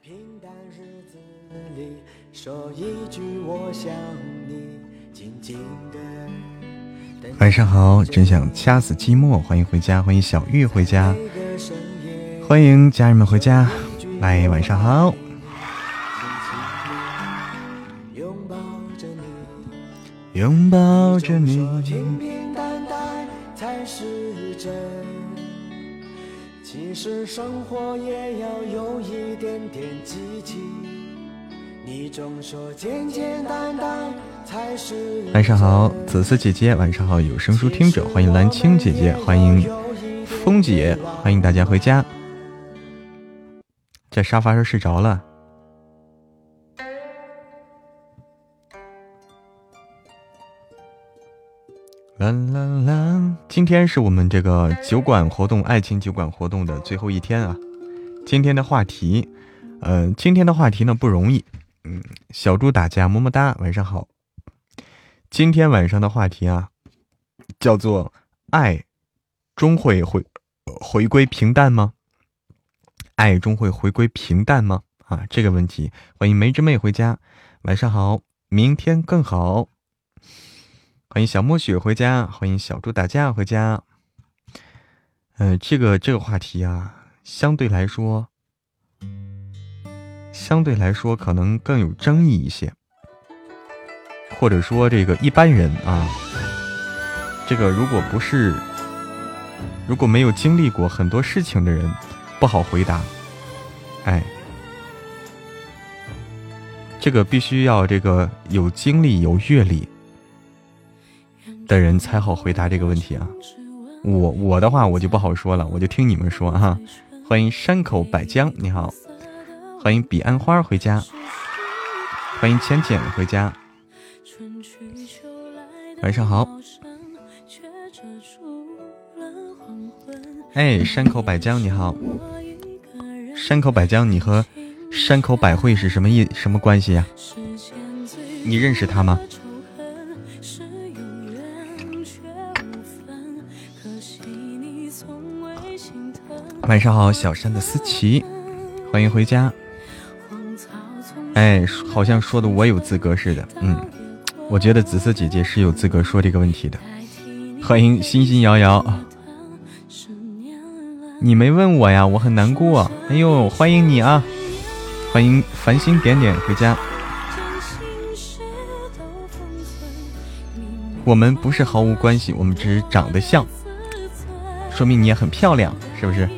平淡日子里说一句我想你静静的晚上好，真想掐死寂寞，欢迎回家，欢迎小玉回家，欢迎家人们回家，来晚上好。拥抱着你，拥抱着你。其实生活也要有一点点激情。你总说简简单单才是。晚上好，紫色姐姐，晚上好，有声书听者，欢迎蓝青姐姐，欢迎风姐，欢迎大家回家。在沙发上睡着了。啦啦啦！今天是我们这个酒馆活动，爱情酒馆活动的最后一天啊。今天的话题，嗯，今天的话题呢不容易。嗯，小猪打架，么么哒，晚上好。今天晚上的话题啊，叫做爱，终会回回归平淡吗？爱终会回归平淡吗？啊，这个问题，欢迎梅之妹回家，晚上好，明天更好。欢迎小墨雪回家，欢迎小猪打架回家。嗯，这个这个话题啊，相对来说，相对来说可能更有争议一些，或者说这个一般人啊，这个如果不是如果没有经历过很多事情的人，不好回答。哎，这个必须要这个有经历有阅历。的人才好回答这个问题啊！我我的话我就不好说了，我就听你们说哈。欢迎山口百江，你好，欢迎彼岸花回家，欢迎浅浅回家，晚上好。哎，山口百江你好，山口百江，你和山口百惠是什么意什么关系呀？你认识他吗？晚上好，小山的思琪，欢迎回家。哎，好像说的我有资格似的。嗯，我觉得紫色姐姐是有资格说这个问题的。欢迎心心摇摇。你没问我呀，我很难过。哎呦，欢迎你啊！欢迎繁星点点回家。我们不是毫无关系，我们只是长得像，说明你也很漂亮，是不是？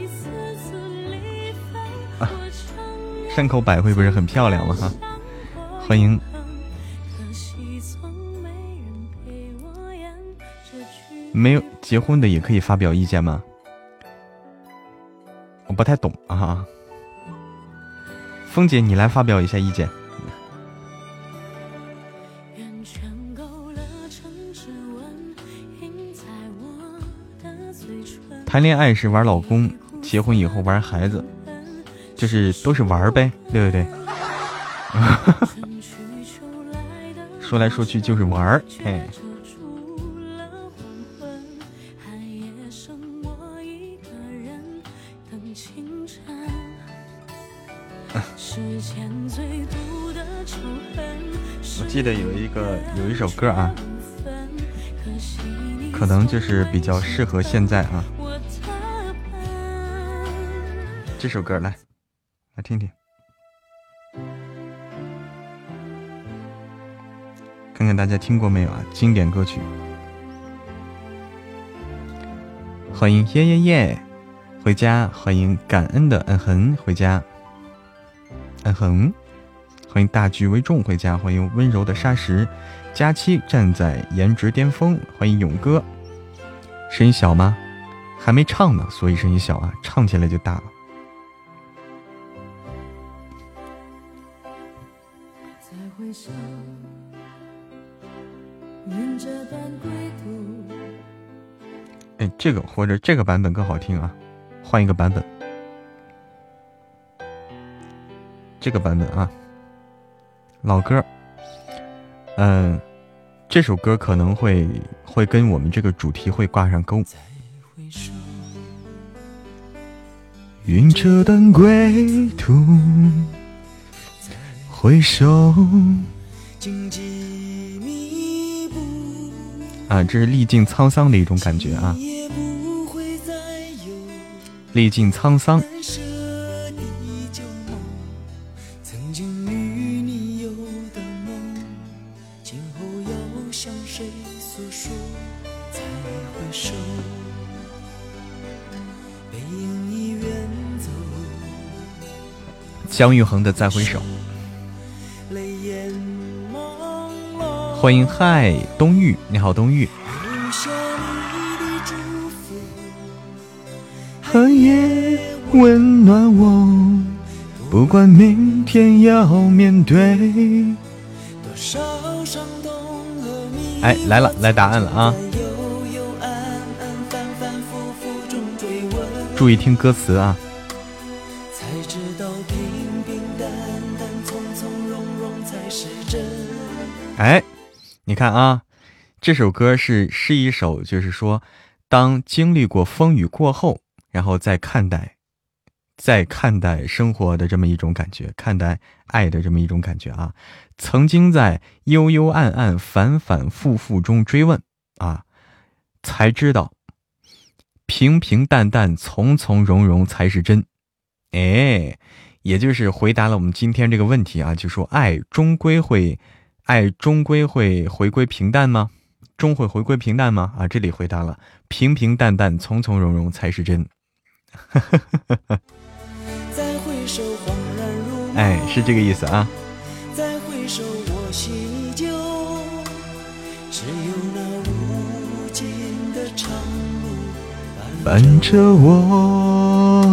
山口百惠不是很漂亮吗？哈，欢迎。没有结婚的也可以发表意见吗？我不太懂啊。峰姐，你来发表一下意见。谈恋爱是玩老公，结婚以后玩孩子。就是都是玩呗，对不对？说来说去就是玩儿，哎。我记得有一个有一首歌啊，可能就是比较适合现在啊。这首歌来。听听，看看大家听过没有啊？经典歌曲，欢迎耶耶耶回家，欢迎感恩的嗯哼回家，嗯哼，欢迎大局为重回家，欢迎温柔的沙石，佳期站在颜值巅峰，欢迎勇哥，声音小吗？还没唱呢，所以声音小啊，唱起来就大了。这个或者这个版本更好听啊，换一个版本。这个版本啊，老歌。嗯，这首歌可能会会跟我们这个主题会挂上钩。云遮断归途。回首。荆棘密啊，这是历尽沧桑的一种感觉啊！历尽沧桑。姜育恒的《再回首》。欢迎，嗨，冬玉，你好，冬玉。温暖我，不管明天要面对。哎，来了，来答案了啊！注意听歌词啊！哎。你看啊，这首歌是是一首，就是说，当经历过风雨过后，然后再看待，再看待生活的这么一种感觉，看待爱的这么一种感觉啊。曾经在幽幽暗暗、反反复复中追问啊，才知道平平淡淡、从从容容才是真。哎，也就是回答了我们今天这个问题啊，就说爱终归会。爱终归会回归平淡吗？终会回归平淡吗？啊，这里回答了，平平淡淡、从从容容才是真。哎，是这个意思啊。伴着我。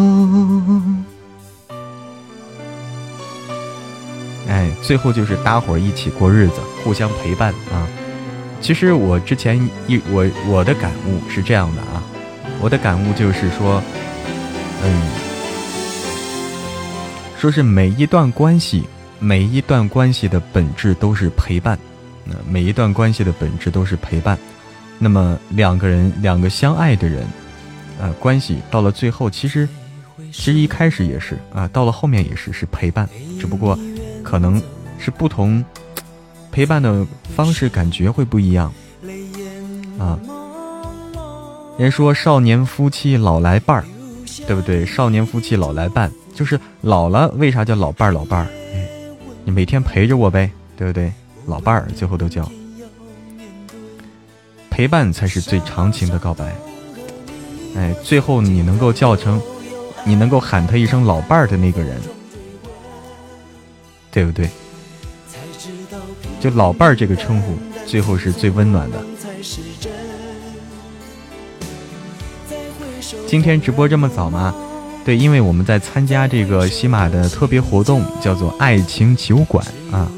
哎，最后就是搭伙儿一起过日子，互相陪伴啊！其实我之前一我我的感悟是这样的啊，我的感悟就是说，嗯，说是每一段关系，每一段关系的本质都是陪伴，那每一段关系的本质都是陪伴。那么两个人，两个相爱的人，啊，关系到了最后，其实其实一开始也是啊，到了后面也是是陪伴，只不过。可能是不同陪伴的方式，感觉会不一样啊。人说少年夫妻老来伴儿，对不对？少年夫妻老来伴，就是老了，为啥叫老伴儿？老伴儿，你每天陪着我呗，对不对？老伴儿最后都叫陪伴，才是最长情的告白。哎，最后你能够叫成，你能够喊他一声老伴儿的那个人。对不对？就老伴儿这个称呼，最后是最温暖的。今天直播这么早吗？对，因为我们在参加这个喜马的特别活动，叫做“爱情酒馆”啊，“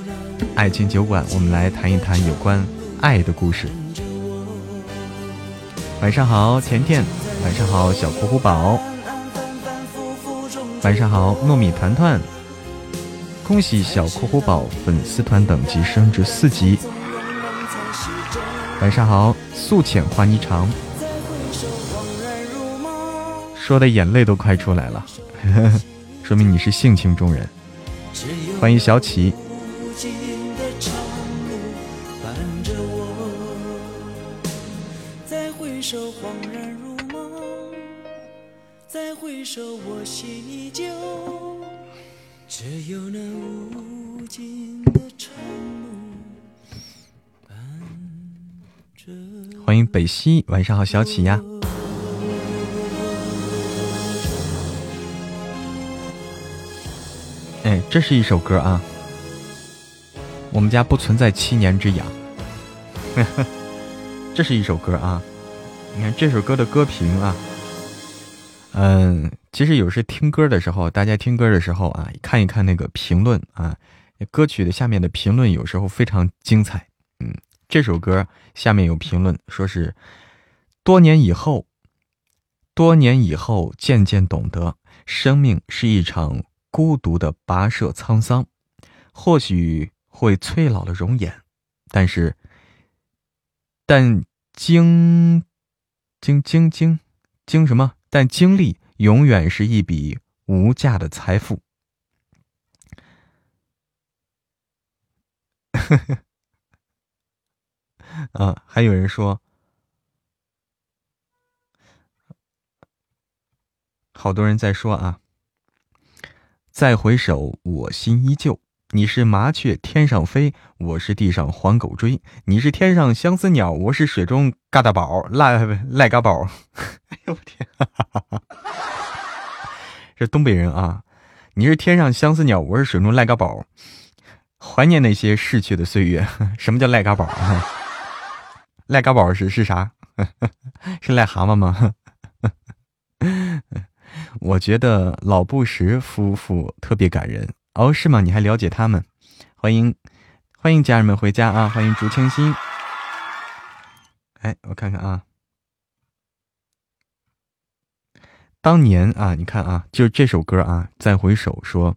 爱情酒馆”，我们来谈一谈有关爱的故事。晚上好，甜甜。晚上好，小虎虎宝。晚上好，糯米团团。恭喜小酷酷宝粉丝团等级升至四级。晚上好，素浅花霓裳，说的眼泪都快出来了，说明你是性情中人。欢迎小启。回首，我心依旧。只有那无尽的长欢迎北西，晚上好，小启呀。哎，这是一首歌啊。我们家不存在七年之痒。这是一首歌啊。你看这首歌的歌评啊。嗯。其实有时听歌的时候，大家听歌的时候啊，看一看那个评论啊，歌曲的下面的评论有时候非常精彩。嗯，这首歌下面有评论说是多年以后，多年以后渐渐懂得，生命是一场孤独的跋涉沧桑，或许会催老了容颜，但是，但经经经经经什么？但经历。永远是一笔无价的财富，啊，还有人说，好多人在说啊。再回首，我心依旧。你是麻雀天上飞，我是地上黄狗追。你是天上相思鸟，我是水中嘎达宝赖赖嘎宝。哎呦我天！这东北人啊，你是天上相思鸟，我是水中赖嘎宝。怀念那些逝去的岁月。什么叫赖嘎宝啊？赖嘎宝是是啥？是癞蛤蟆吗？我觉得老布什夫妇特别感人哦，是吗？你还了解他们？欢迎欢迎家人们回家啊！欢迎竹清心。哎，我看看啊，当年啊，你看啊，就这首歌啊，再回首说，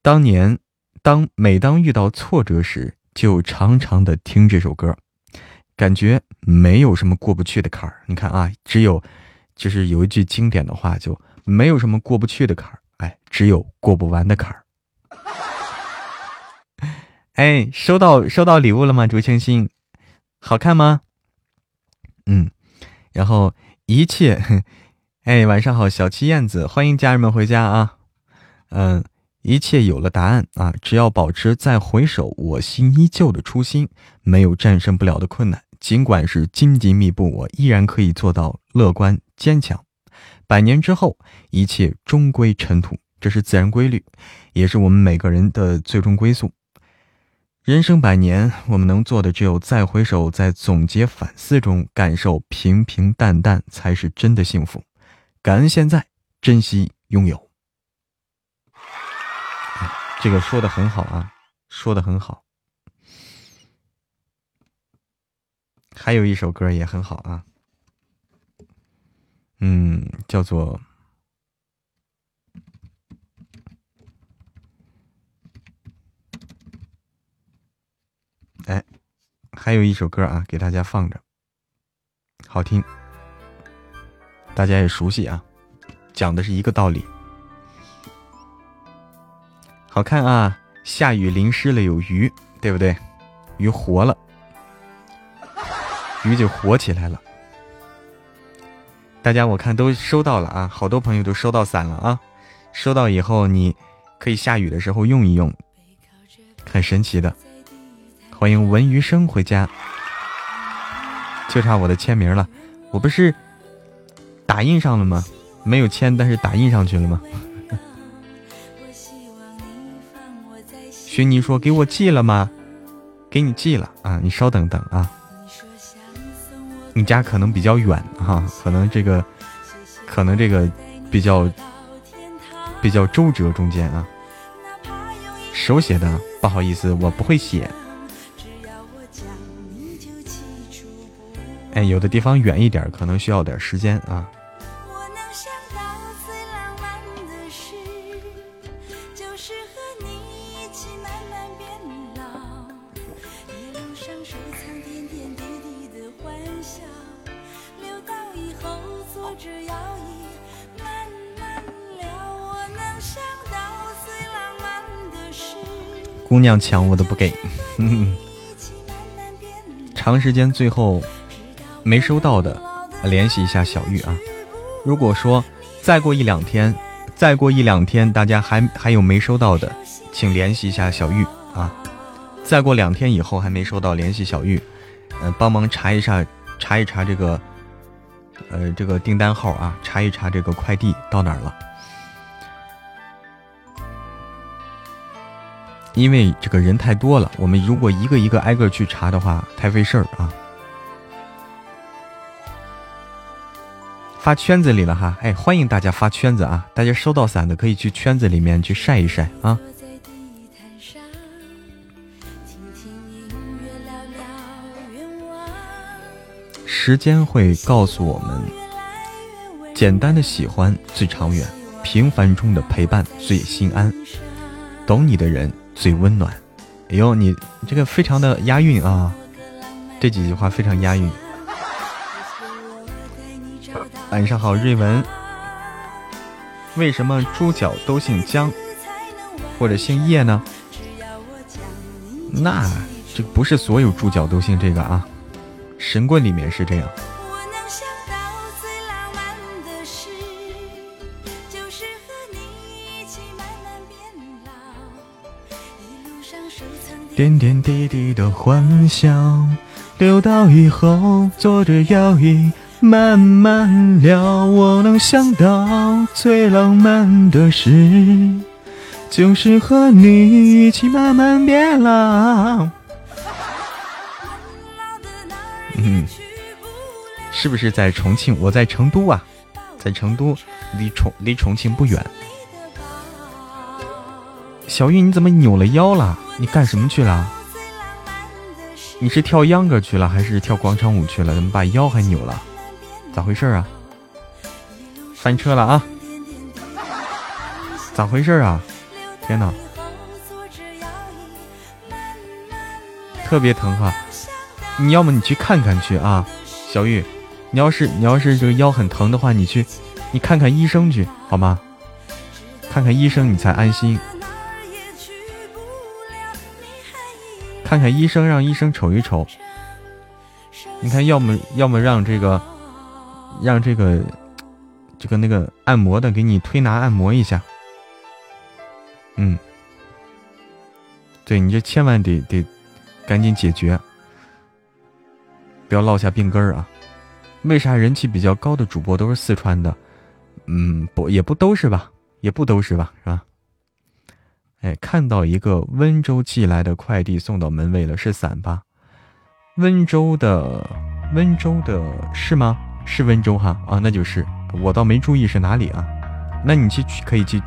当年当每当遇到挫折时，就常常的听这首歌，感觉没有什么过不去的坎儿。你看啊，只有。就是有一句经典的话，就没有什么过不去的坎儿，只有过不完的坎儿。哎，收到收到礼物了吗？竹清新，好看吗？嗯，然后一切，哎，晚上好，小七燕子，欢迎家人们回家啊。嗯，一切有了答案啊，只要保持再回首，我心依旧的初心，没有战胜不了的困难。尽管是荆棘密布，我依然可以做到乐观坚强。百年之后，一切终归尘土，这是自然规律，也是我们每个人的最终归宿。人生百年，我们能做的只有再回首，在总结反思中感受平平淡淡，才是真的幸福。感恩现在，珍惜拥有。这个说的很好啊，说的很好。还有一首歌也很好啊，嗯，叫做哎，还有一首歌啊，给大家放着，好听，大家也熟悉啊，讲的是一个道理，好看啊，下雨淋湿了有鱼，对不对？鱼活了。鱼就活起来了，大家我看都收到了啊，好多朋友都收到伞了啊，收到以后你可以下雨的时候用一用，很神奇的。欢迎文余生回家，就差我的签名了，我不是打印上了吗？没有签，但是打印上去了吗？徐妮说给我寄了吗？给你寄了啊，你稍等等啊。你家可能比较远哈，可能这个，可能这个比较比较周折中间啊，手写的不好意思，我不会写。有的地方远一点，可能需要点时间啊。姑娘抢我都不给，长时间最后没收到的，联系一下小玉啊。如果说再过一两天，再过一两天大家还还有没收到的，请联系一下小玉啊。再过两天以后还没收到，联系小玉，嗯，帮忙查一下，查一查这个，呃，这个订单号啊，查一查这个快递到哪儿了。因为这个人太多了，我们如果一个一个挨个去查的话，太费事儿啊。发圈子里了哈，哎，欢迎大家发圈子啊！大家收到伞的可以去圈子里面去晒一晒啊。时间会告诉我们，简单的喜欢最长远，平凡中的陪伴最心安，懂你的人。最温暖，哎呦，你这个非常的押韵啊，这几句话非常押韵。晚上好，瑞文。为什么猪脚都姓姜或者姓叶呢？那这不是所有猪脚都姓这个啊，神棍里面是这样。点点滴滴的欢笑，留到以后坐着摇椅慢慢聊。我能想到最浪漫的事，就是和你一起慢慢变老。嗯，是不是在重庆？我在成都啊，在成都，离重离重庆不远。小玉，你怎么扭了腰了？你干什么去了？你是跳秧歌去了，还是跳广场舞去了？怎么把腰还扭了？咋回事啊？翻车了啊？咋回事啊？天哪！特别疼哈！你要么你去看看去啊，小玉，你要是你要是这个腰很疼的话，你去你看看医生去好吗？看看医生你才安心。看看医生，让医生瞅一瞅。你看，要么要么让这个，让这个，这个那个按摩的给你推拿按摩一下。嗯，对你这千万得得赶紧解决，不要落下病根儿啊！为啥人气比较高的主播都是四川的？嗯，不也不都是吧？也不都是吧？是吧？哎，看到一个温州寄来的快递送到门卫了，是伞吧？温州的，温州的是吗？是温州哈啊，那就是我倒没注意是哪里啊。那你去取可以去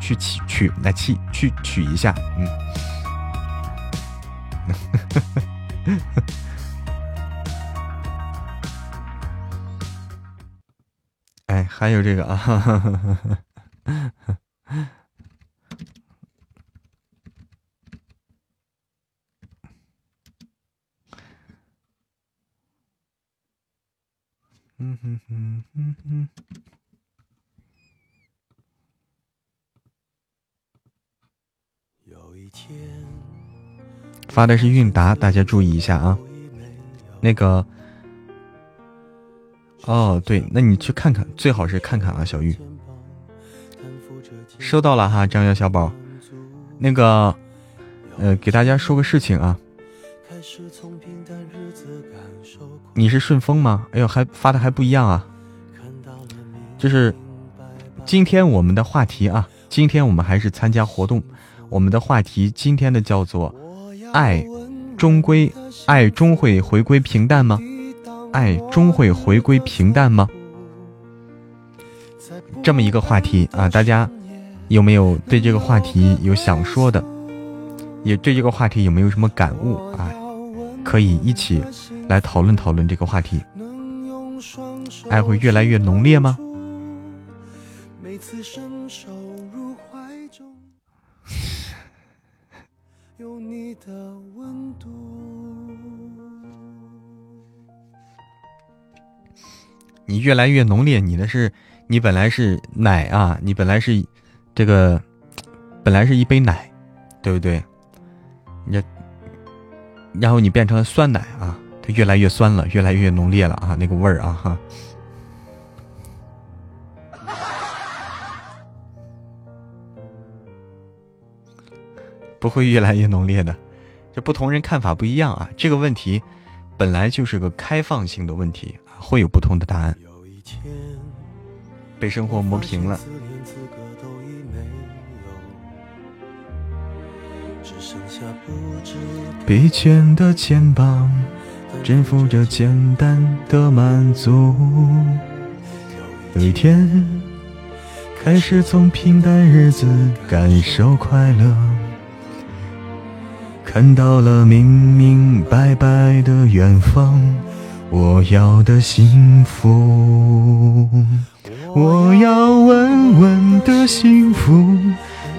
去取取来取去取一下，嗯。哎，还有这个啊。嗯哼哼哼哼，发的是韵达，大家注意一下啊。那个，哦，对，那你去看看，最好是看看啊，小玉。收到了哈，张瑶小宝。那个，呃，给大家说个事情啊。你是顺丰吗？哎呦，还发的还不一样啊！就是今天我们的话题啊，今天我们还是参加活动。我们的话题今天的叫做“爱终归爱终会回归平淡吗？爱终会回归平淡吗？”这么一个话题啊，大家有没有对这个话题有想说的？也对这个话题有没有什么感悟啊？可以一起来讨论讨论这个话题。爱会越来越浓烈吗？你越来越浓烈，你的是，你本来是奶啊，你本来是这个，本来是一杯奶，对不对？你这。然后你变成了酸奶啊，它越来越酸了，越来越浓烈了啊，那个味儿啊哈，不会越来越浓烈的，这不同人看法不一样啊，这个问题本来就是个开放性的问题，会有不同的答案。被生活磨平了。只剩下不知疲倦的肩膀，肩负着简单的满足。有一天，开始从平淡日子感受快乐，看到了明明白白的远方，我要的幸福，我要稳稳的幸福，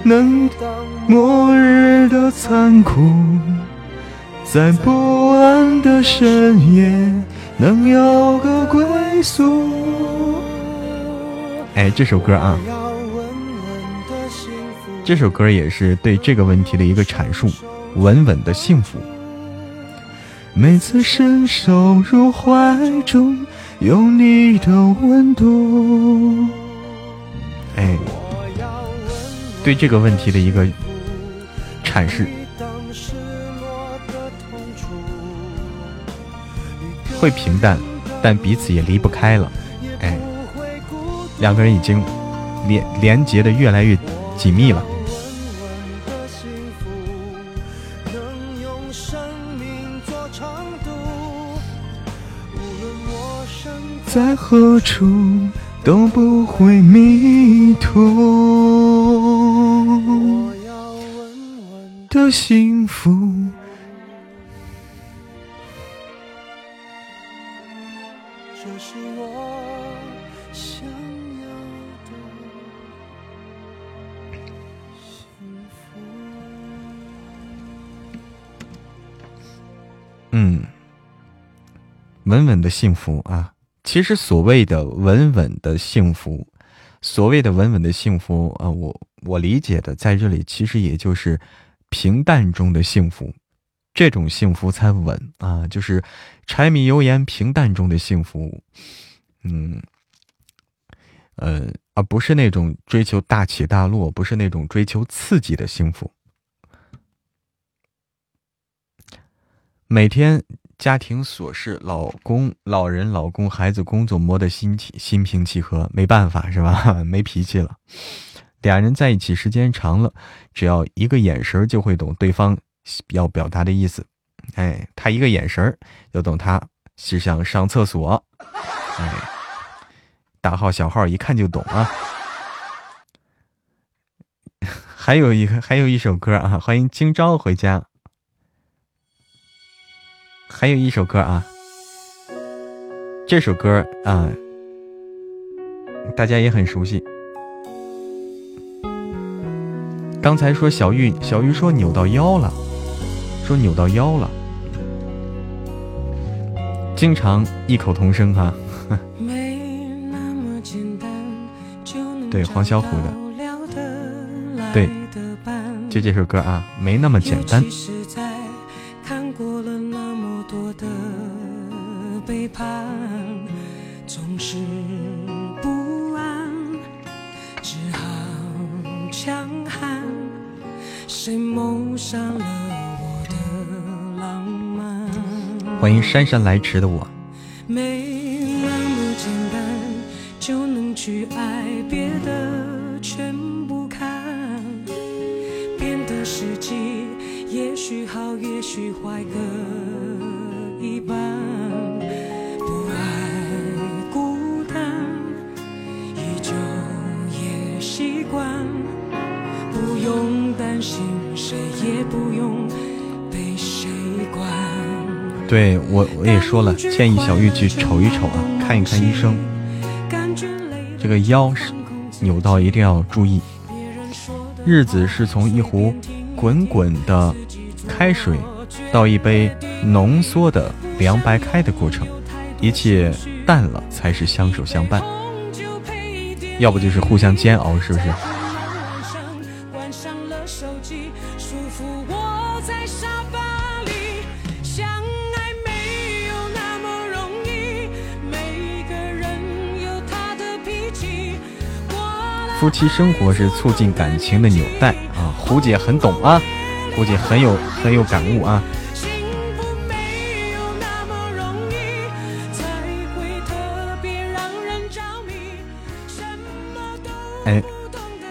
能。末日的残酷，在不安的深夜，能有个归宿。哎，这首歌啊，这首歌也是对这个问题的一个阐述。稳稳的幸福。每次伸手入怀中，有你的温度。哎，对这个问题的一个阐释，会平淡，但彼此也离不开了。哎，两个人已经连连结的越来越紧密了。在何处都不会迷途的幸福。稳稳的幸福啊。其实所谓的稳稳的幸福，所谓的稳稳的幸福啊，我我理解的在这里其实也就是平淡中的幸福，这种幸福才稳啊，就是柴米油盐平淡中的幸福，嗯，呃，而不是那种追求大起大落，不是那种追求刺激的幸福，每天。家庭琐事，老公、老人、老公、孩子、工作磨得心气心平气和，没办法是吧？没脾气了。俩人在一起时间长了，只要一个眼神就会懂对方要表达的意思。哎，他一个眼神就懂他是想上厕所。哎，大号小号一看就懂啊。还有一个，还有一首歌啊，欢迎今朝回家。还有一首歌啊，这首歌啊，大家也很熟悉。刚才说小玉，小玉说扭到腰了，说扭到腰了，经常异口同声哈。对，黄小琥的，对，就这首歌啊，没那么简单。欢迎姗姗来迟的我。建议小玉去瞅一瞅啊，看一看医生。这个腰是扭到，一定要注意。日子是从一壶滚滚的开水到一杯浓缩的凉白开的过程，一切淡了才是相守相伴，要不就是互相煎熬，是不是？夫妻生活是促进感情的纽带啊！胡姐很懂啊，胡姐很有很有感悟啊。哎，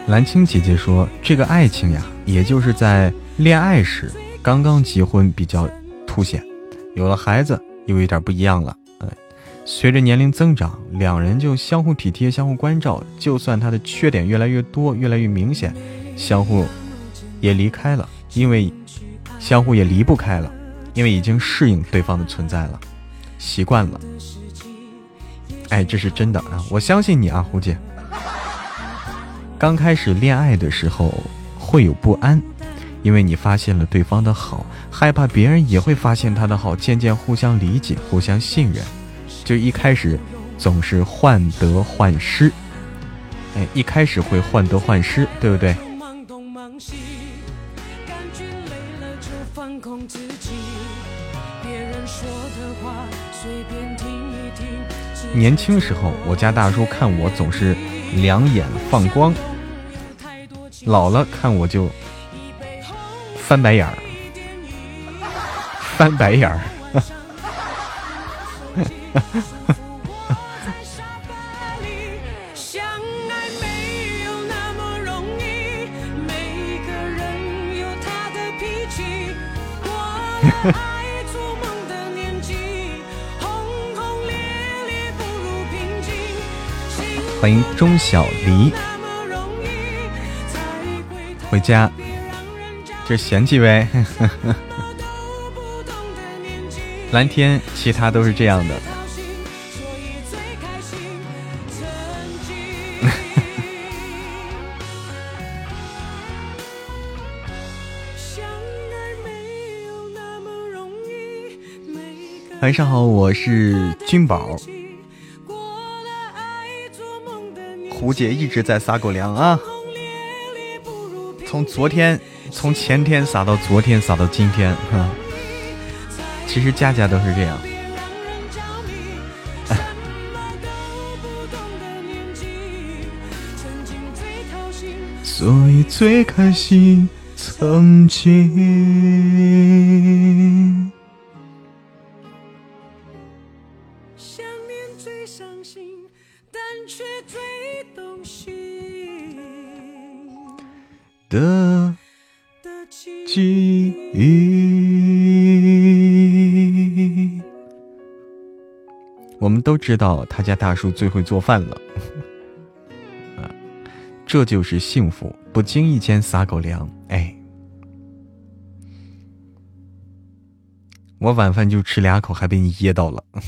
蓝青姐姐说，这个爱情呀，也就是在恋爱时刚刚结婚比较凸显，有了孩子又有点不一样了。随着年龄增长，两人就相互体贴、相互关照。就算他的缺点越来越多、越来越明显，相互也离开了，因为相互也离不开了，因为已经适应对方的存在了，习惯了。哎，这是真的啊！我相信你啊，胡姐。刚开始恋爱的时候会有不安，因为你发现了对方的好，害怕别人也会发现他的好，渐渐互相理解、互相信任。就一开始总是患得患失，哎，一开始会患得患失，对不对？年轻时候，我家大叔看我总是两眼放光，老了看我就翻白眼儿，翻白眼儿。欢迎钟小黎回家，这嫌弃呗。蓝天，其他都是这样的。晚上好，我是君宝。胡姐一直在撒狗粮啊，从昨天，从前天撒到昨天，撒到今天，哈。其实家家都是这样。所以最开心，曾经。的记忆，我们都知道他家大叔最会做饭了，啊，这就是幸福，不经意间撒狗粮，哎，我晚饭就吃两口，还被你噎到了，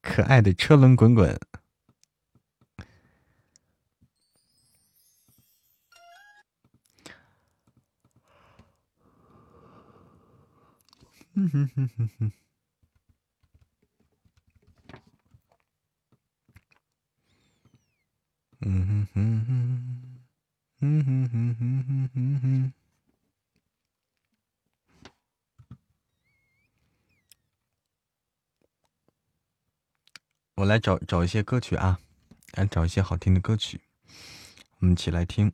可爱的车轮滚滚。哼哼哼哼，嗯哼哼哼，嗯哼哼哼哼哼哼，我来找找一些歌曲啊，来找一些好听的歌曲，我们一起来听。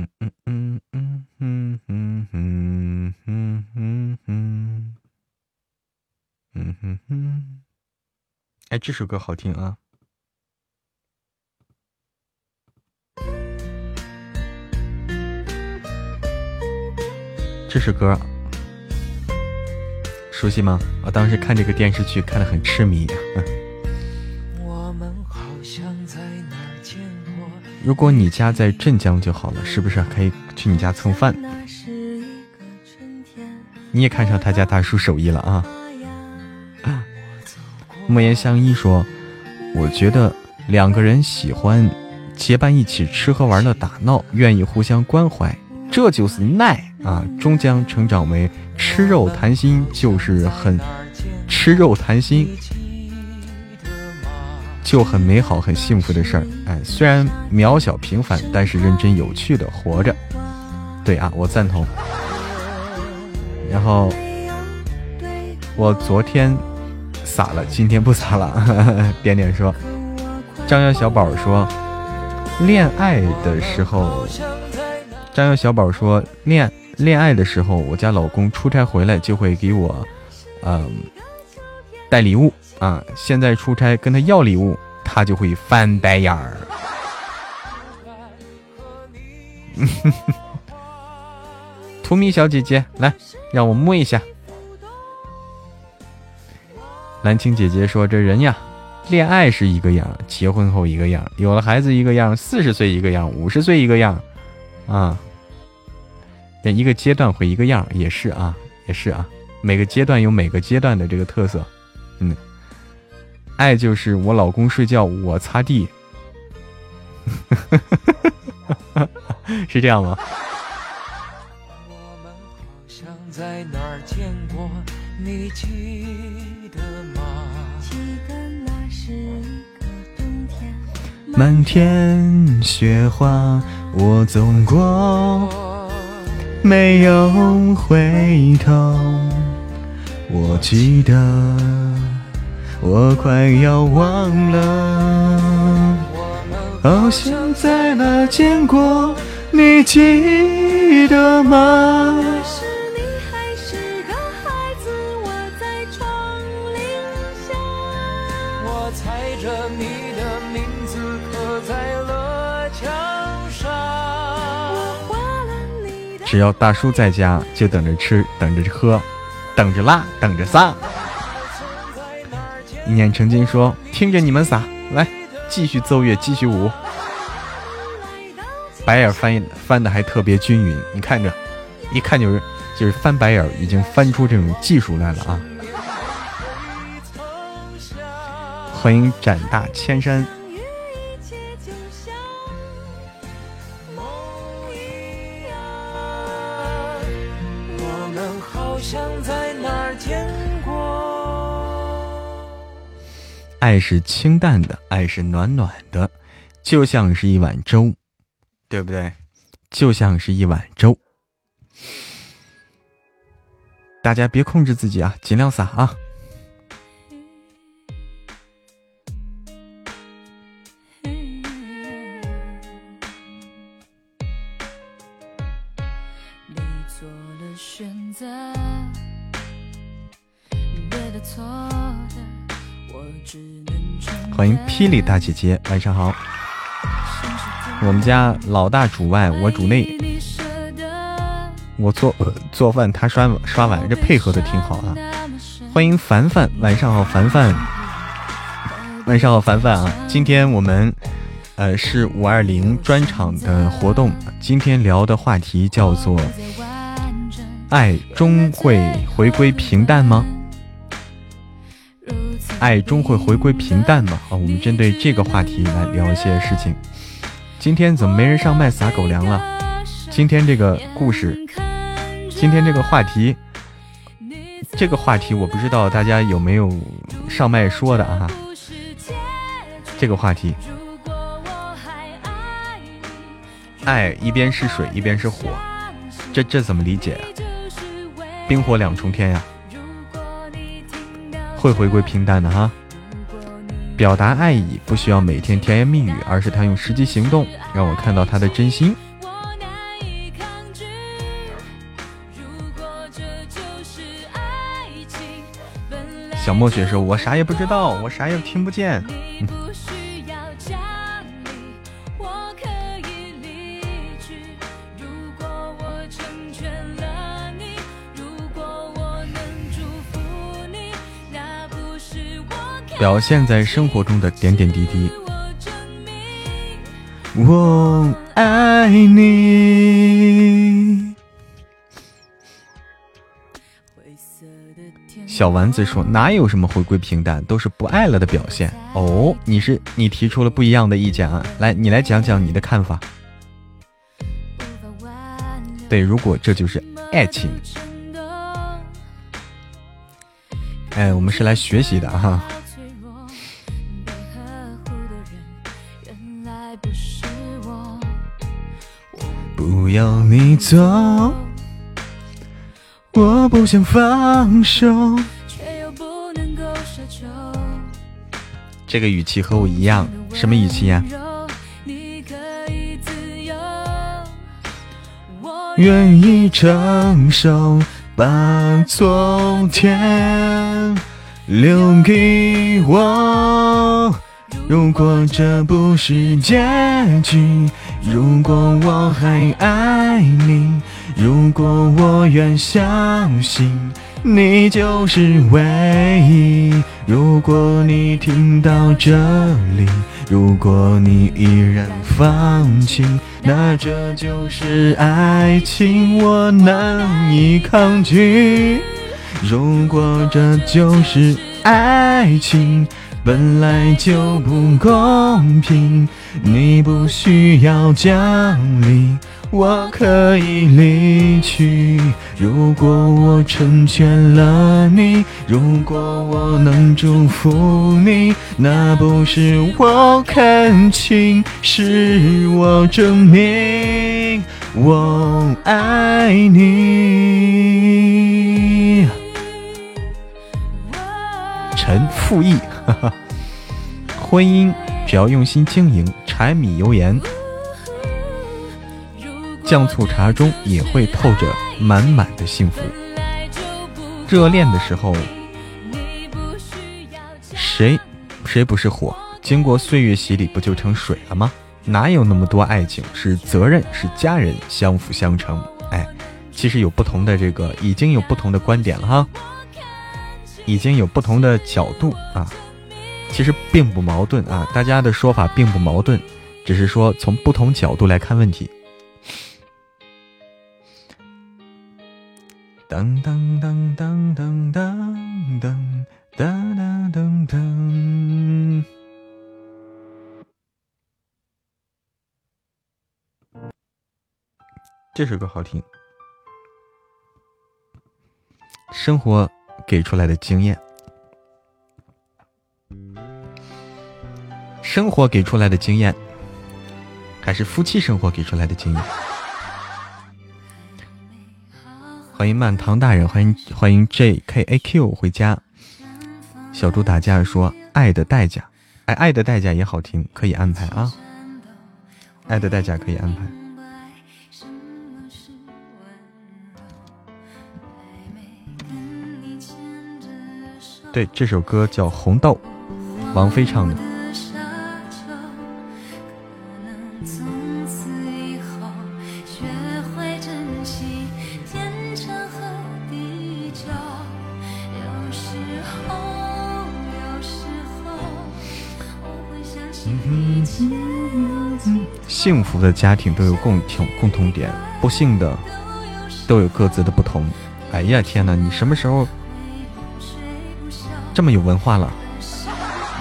嗯嗯嗯嗯嗯嗯嗯嗯嗯嗯嗯嗯，哎，这首歌好听啊！这首歌熟悉吗？我当时看这个电视剧看的很痴迷。如果你家在镇江就好了，是不是可以去你家蹭饭？你也看上他家大叔手艺了啊！莫言相依说：“我觉得两个人喜欢结伴一起吃喝玩乐打闹，愿意互相关怀，这就是耐啊！终将成长为吃肉谈心，就是很吃肉谈心。”就很美好、很幸福的事儿，哎，虽然渺小平凡，但是认真有趣的活着。对啊，我赞同。然后我昨天撒了，今天不撒了。点点说，张耀小宝说，恋爱的时候，张耀小宝说，恋恋爱的时候，我家老公出差回来就会给我，嗯，带礼物。啊！现在出差跟他要礼物，他就会翻白眼儿。图米小姐姐，来，让我摸一下。蓝青姐姐说：“这人呀，恋爱是一个样，结婚后一个样，有了孩子一个样，四十岁一个样，五十岁一个样，啊，这一个阶段会一个样，也是啊，也是啊，每个阶段有每个阶段的这个特色，嗯。”爱就是我老公睡觉，我擦地，是这样吗？满天雪花，我走过，没有回头，我记得。我快要忘了，好像在哪见过，你记得吗？只要大叔在家，就等着吃，等着喝，等着拉，等着撒。一念成金说：“听着你们仨，来继续奏乐，继续舞。”白眼翻翻的还特别均匀，你看着，一看就是就是翻白眼已经翻出这种技术来了啊！欢迎斩大千山。爱是清淡的，爱是暖暖的，就像是一碗粥，对不对？就像是一碗粥。大家别控制自己啊，尽量撒啊。欢迎霹雳大姐姐，晚上好。我们家老大主外，我主内。我做做饭，他刷刷碗，这配合的挺好啊。欢迎凡凡，晚上好，凡凡。晚上好，凡凡啊。今天我们呃是五二零专场的活动，今天聊的话题叫做“爱终会回归平淡吗？”爱终会回归平淡嘛？好，我们针对这个话题来聊一些事情。今天怎么没人上麦撒狗粮了？今天这个故事，今天这个话题，这个话题我不知道大家有没有上麦说的啊？这个话题，爱一边是水一边是火，这这怎么理解啊？冰火两重天呀？会回归平淡的哈。表达爱意不需要每天甜言蜜语，而是他用实际行动让我看到他的真心。小墨雪说：“我啥也不知道，我啥也听不见。”表现在生活中的点点滴滴。我爱你。小丸子说：“哪有什么回归平淡，都是不爱了的表现。”哦，你是你提出了不一样的意见啊！来，你来讲讲你的看法。对，如果这就是爱情，哎，我们是来学习的哈。不要你走，我不想放手。却又不能够奢求这个语气和我一样，什么语气呀？愿意承受，把昨天留给我。如果这不是结局，如果我还爱你，如果我愿相信你就是唯一，如果你听到这里，如果你依然放弃，那这就是爱情，我难以抗拒。如果这就是爱情。本来就不公平，你不需要讲理，我可以离去。如果我成全了你，如果我能祝福你，那不是我看清，是我证明我爱你。陈复义。婚姻只要用心经营，柴米油盐、酱醋茶中也会透着满满的幸福。热恋的时候，谁谁不是火？经过岁月洗礼，不就成水了吗？哪有那么多爱情？是责任，是家人相辅相成。哎，其实有不同的这个，已经有不同的观点了哈，已经有不同的角度啊。其实并不矛盾啊，大家的说法并不矛盾，只是说从不同角度来看问题。当当当当当当当当当当，这首歌好听，生活给出来的经验。生活给出来的经验，还是夫妻生活给出来的经验？欢迎满堂大人，欢迎欢迎 J K A Q 回家。小猪打架说：“爱的代价，哎，爱的代价也好听，可以安排啊。爱的代价可以安排。”对，这首歌叫《红豆》，王菲唱的。幸福的家庭都有共同共同点，不幸的都有各自的不同。哎呀天哪，你什么时候这么有文化了？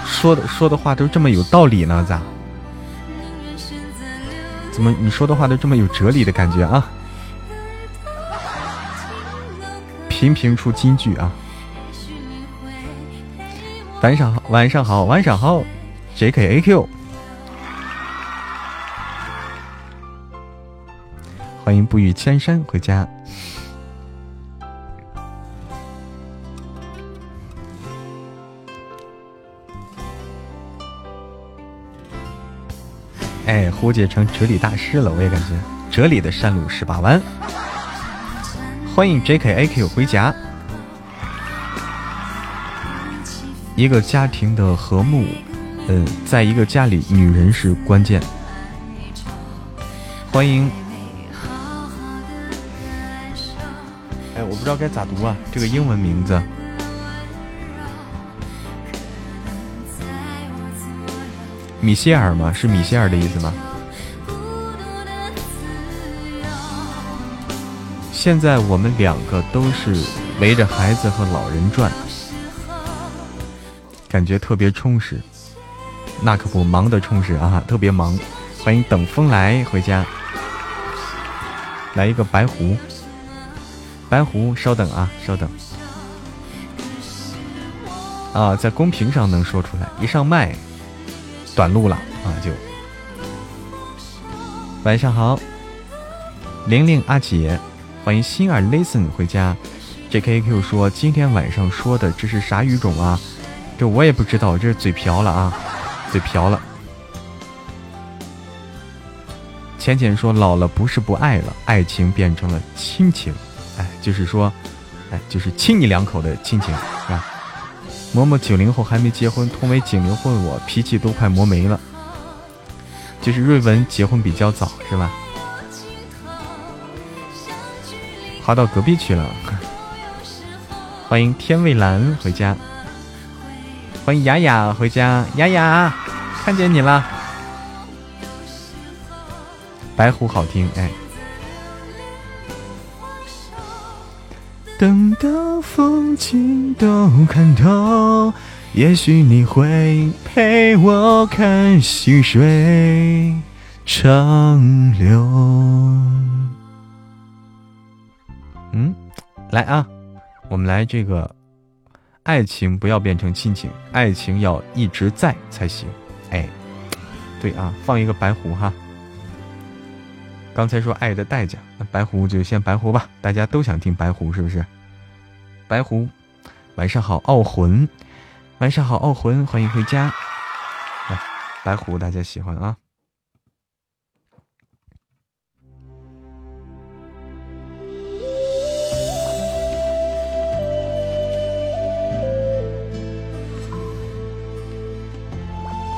说的说的话都这么有道理呢？咋？怎么你说的话都这么有哲理的感觉啊？频频出金句啊！晚上好，晚上好，晚上好，J K A Q。欢迎不语千山回家。哎，胡姐成哲理大师了，我也感觉哲理的山路十八弯。欢迎 J.K. A.Q. 回家。一个家庭的和睦，嗯，在一个家里，女人是关键。欢迎。知道该咋读啊？这个英文名字，米歇尔吗？是米歇尔的意思吗？现在我们两个都是围着孩子和老人转，感觉特别充实。那可不，忙的充实啊，特别忙。欢迎等风来回家，来一个白狐。白狐，稍等啊，稍等。啊，在公屏上能说出来，一上麦，短路了啊就。晚上好，玲玲阿姐，欢迎心儿 listen 回家。JKQ 说今天晚上说的这是啥语种啊？这我也不知道，这是嘴瓢了啊，嘴瓢了。浅浅说老了不是不爱了，爱情变成了亲情。就是说，哎，就是亲你两口的亲情，是吧？嬷嬷九零后还没结婚，同为九零后的我脾气都快磨没了。就是瑞文结婚比较早，是吧？滑到隔壁去了。欢迎天蔚蓝回家，欢迎雅雅回家，雅雅看见你了。白狐好听，哎。等到风景都看透，也许你会陪我看细水长流。嗯，来啊，我们来这个，爱情不要变成亲情，爱情要一直在才行。哎，对啊，放一个白狐哈。刚才说爱的代价，白狐就先白狐吧。大家都想听白狐是不是？白狐，晚上好，傲魂，晚上好，傲魂，欢迎回家。来，白狐，大家喜欢啊。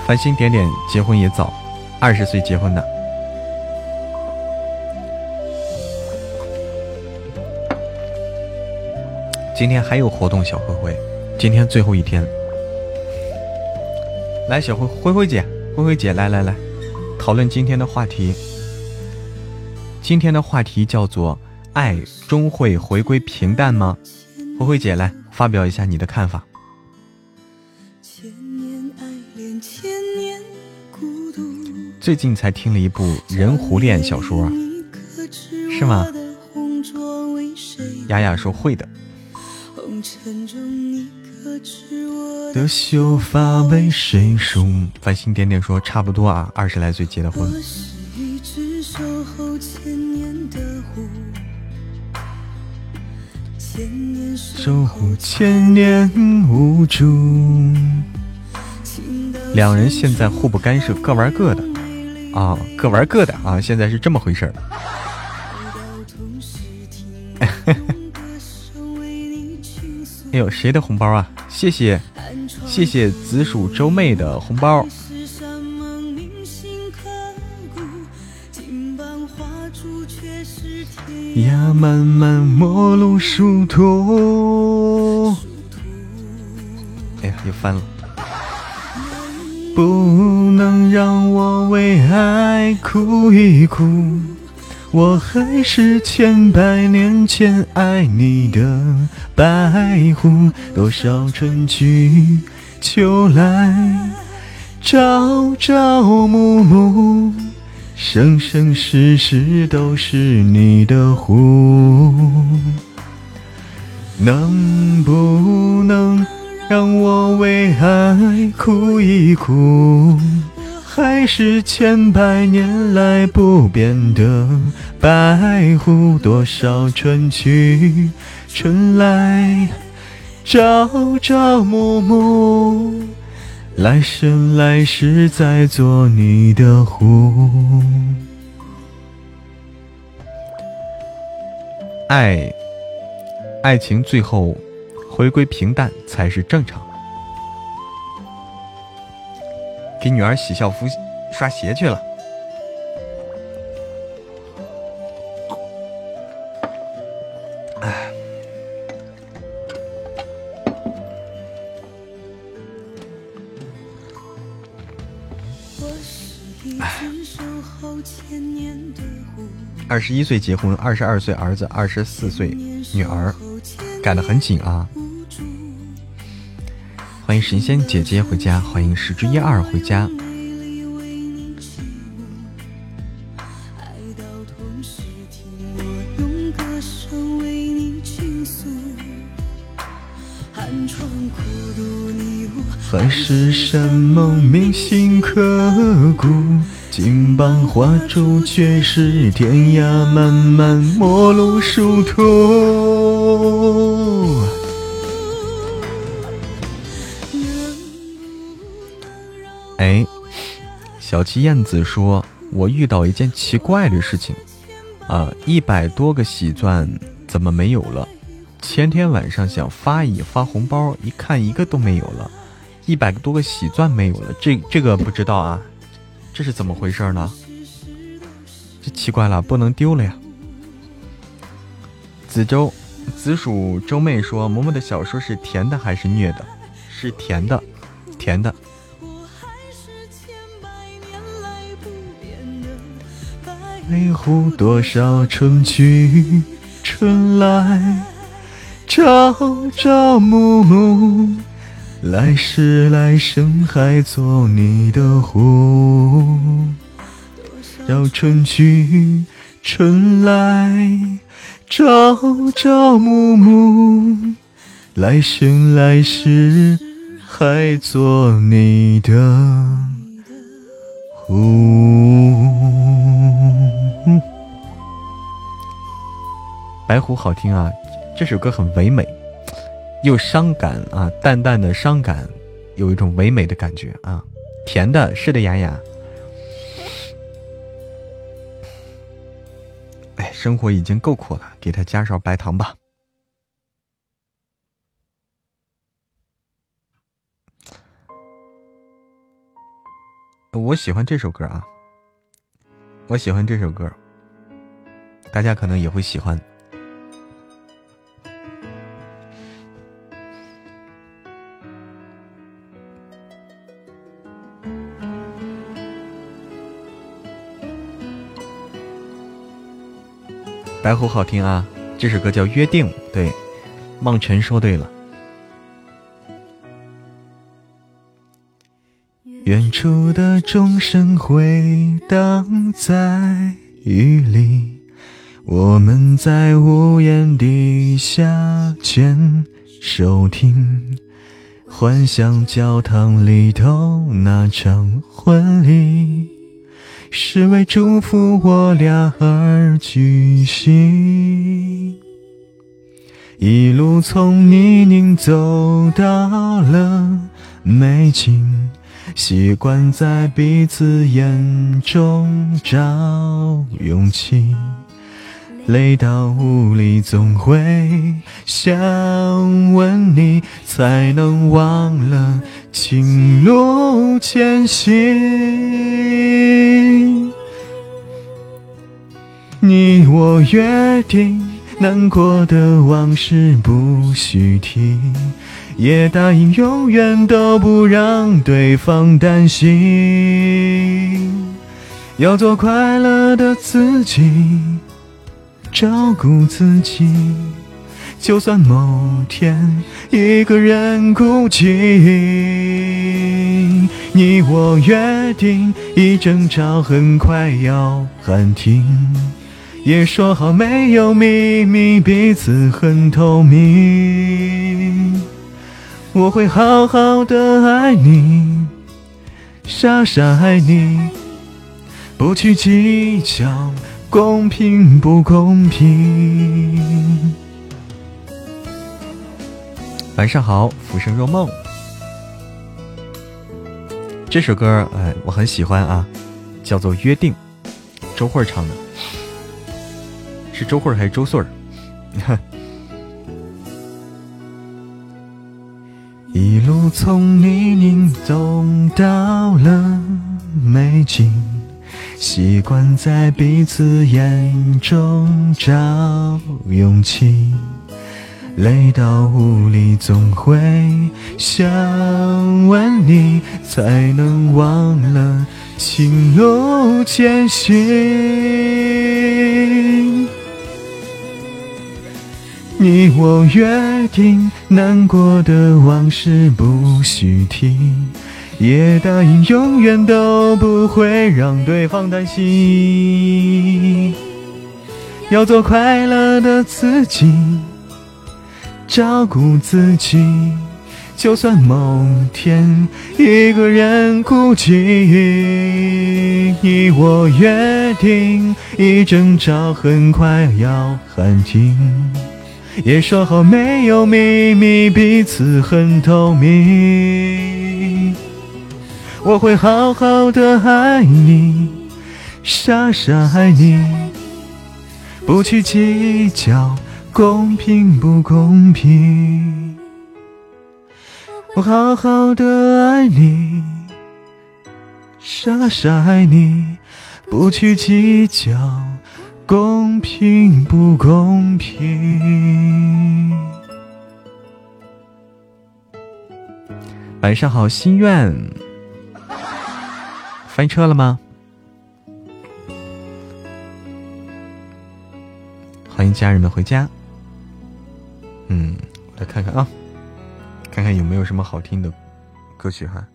繁星点点结婚也早，二十岁结婚的。今天还有活动，小灰灰，今天最后一天。来，小灰灰灰姐，灰灰姐，来来来，讨论今天的话题。今天的话题叫做“爱终会回归平淡吗？”灰灰姐，来发表一下你的看法。最近才听了一部人狐恋小说，是吗？雅雅说会的。的秀发为谁梳？繁星点点说差不多啊，二十来岁结的婚。守护千年无助。两人现在互不干涉，各玩各的。啊，各玩各的啊！现在是这么回事儿。哎呦，谁的红包啊？谢谢，谢谢紫薯周妹的红包。呀，漫漫陌路殊途。哎呀，又翻了。不能让我为爱哭一哭，我还是千百年前爱你的白狐。多少春去秋来，朝朝暮暮，生生世世都是你的狐。能不能？让我为爱哭一哭，还是千百年来不变的白狐。多少春去春来，朝朝暮暮，来生来世再做你的狐。爱，爱情最后。回归平淡才是正常给女儿洗校服、刷鞋去了。二十一岁结婚，二十二岁儿子，二十四岁女儿，赶得很紧啊。欢迎神仙姐姐回家，欢迎十之一二回家。海誓山盟铭心刻骨，金榜花烛却是天涯漫漫陌路殊途。哎，小七燕子说：“我遇到一件奇怪的事情，啊，一百多个喜钻怎么没有了？前天晚上想发一发红包，一看一个都没有了，一百多个喜钻没有了，这这个不知道啊，这是怎么回事呢？这奇怪了，不能丢了呀。”紫周紫薯周妹说：“嬷嬷的小说是甜的还是虐的？是甜的，甜的。”白狐多少春去春来，朝朝暮暮，来世来生还做你的狐。要春去春来，朝朝暮暮，来生来世还做你的呜。白狐好听啊，这首歌很唯美，又伤感啊，淡淡的伤感，有一种唯美的感觉啊，甜的，是的，雅雅。哎，生活已经够苦了，给他加勺白糖吧。我喜欢这首歌啊，我喜欢这首歌，大家可能也会喜欢。白狐好听啊，这首歌叫《约定》，对，梦辰说对了。处的钟声回荡在雨里，我们在屋檐底下牵手听，幻想教堂里头那场婚礼，是为祝福我俩而举行。一路从泥泞走到了美景。习惯在彼此眼中找勇气，累到无力，总会想问你，才能忘了情路艰辛。你我约定，难过的往事不许提。也答应永远都不让对方担心，要做快乐的自己，照顾自己。就算某天一个人孤寂，你我约定，一争吵很快要喊停，也说好没有秘密，彼此很透明。我会好好的爱你，傻傻爱你，不去计较公平不公平。晚上好，浮生若梦。这首歌，哎，我很喜欢啊，叫做《约定》，周慧唱的，是周慧还是周穗儿？一路从泥泞走到了美景，习惯在彼此眼中找勇气，累到无力，总会想问你，才能忘了情路艰辛。你我约定。难过的往事不许提，也答应永远都不会让对方担心。要做快乐的自己，照顾自己。就算某天一个人孤寂，你我约定，一争吵很快要喊停。也说好没有秘密，彼此很透明。我会好好的爱你，傻傻爱你，不去计较公平不公平。我好好的爱你，傻傻爱你，不去计较。公平不公平？晚上好，心愿翻车了吗？欢迎家人们回家。嗯，我来看看啊，看看有没有什么好听的歌曲哈。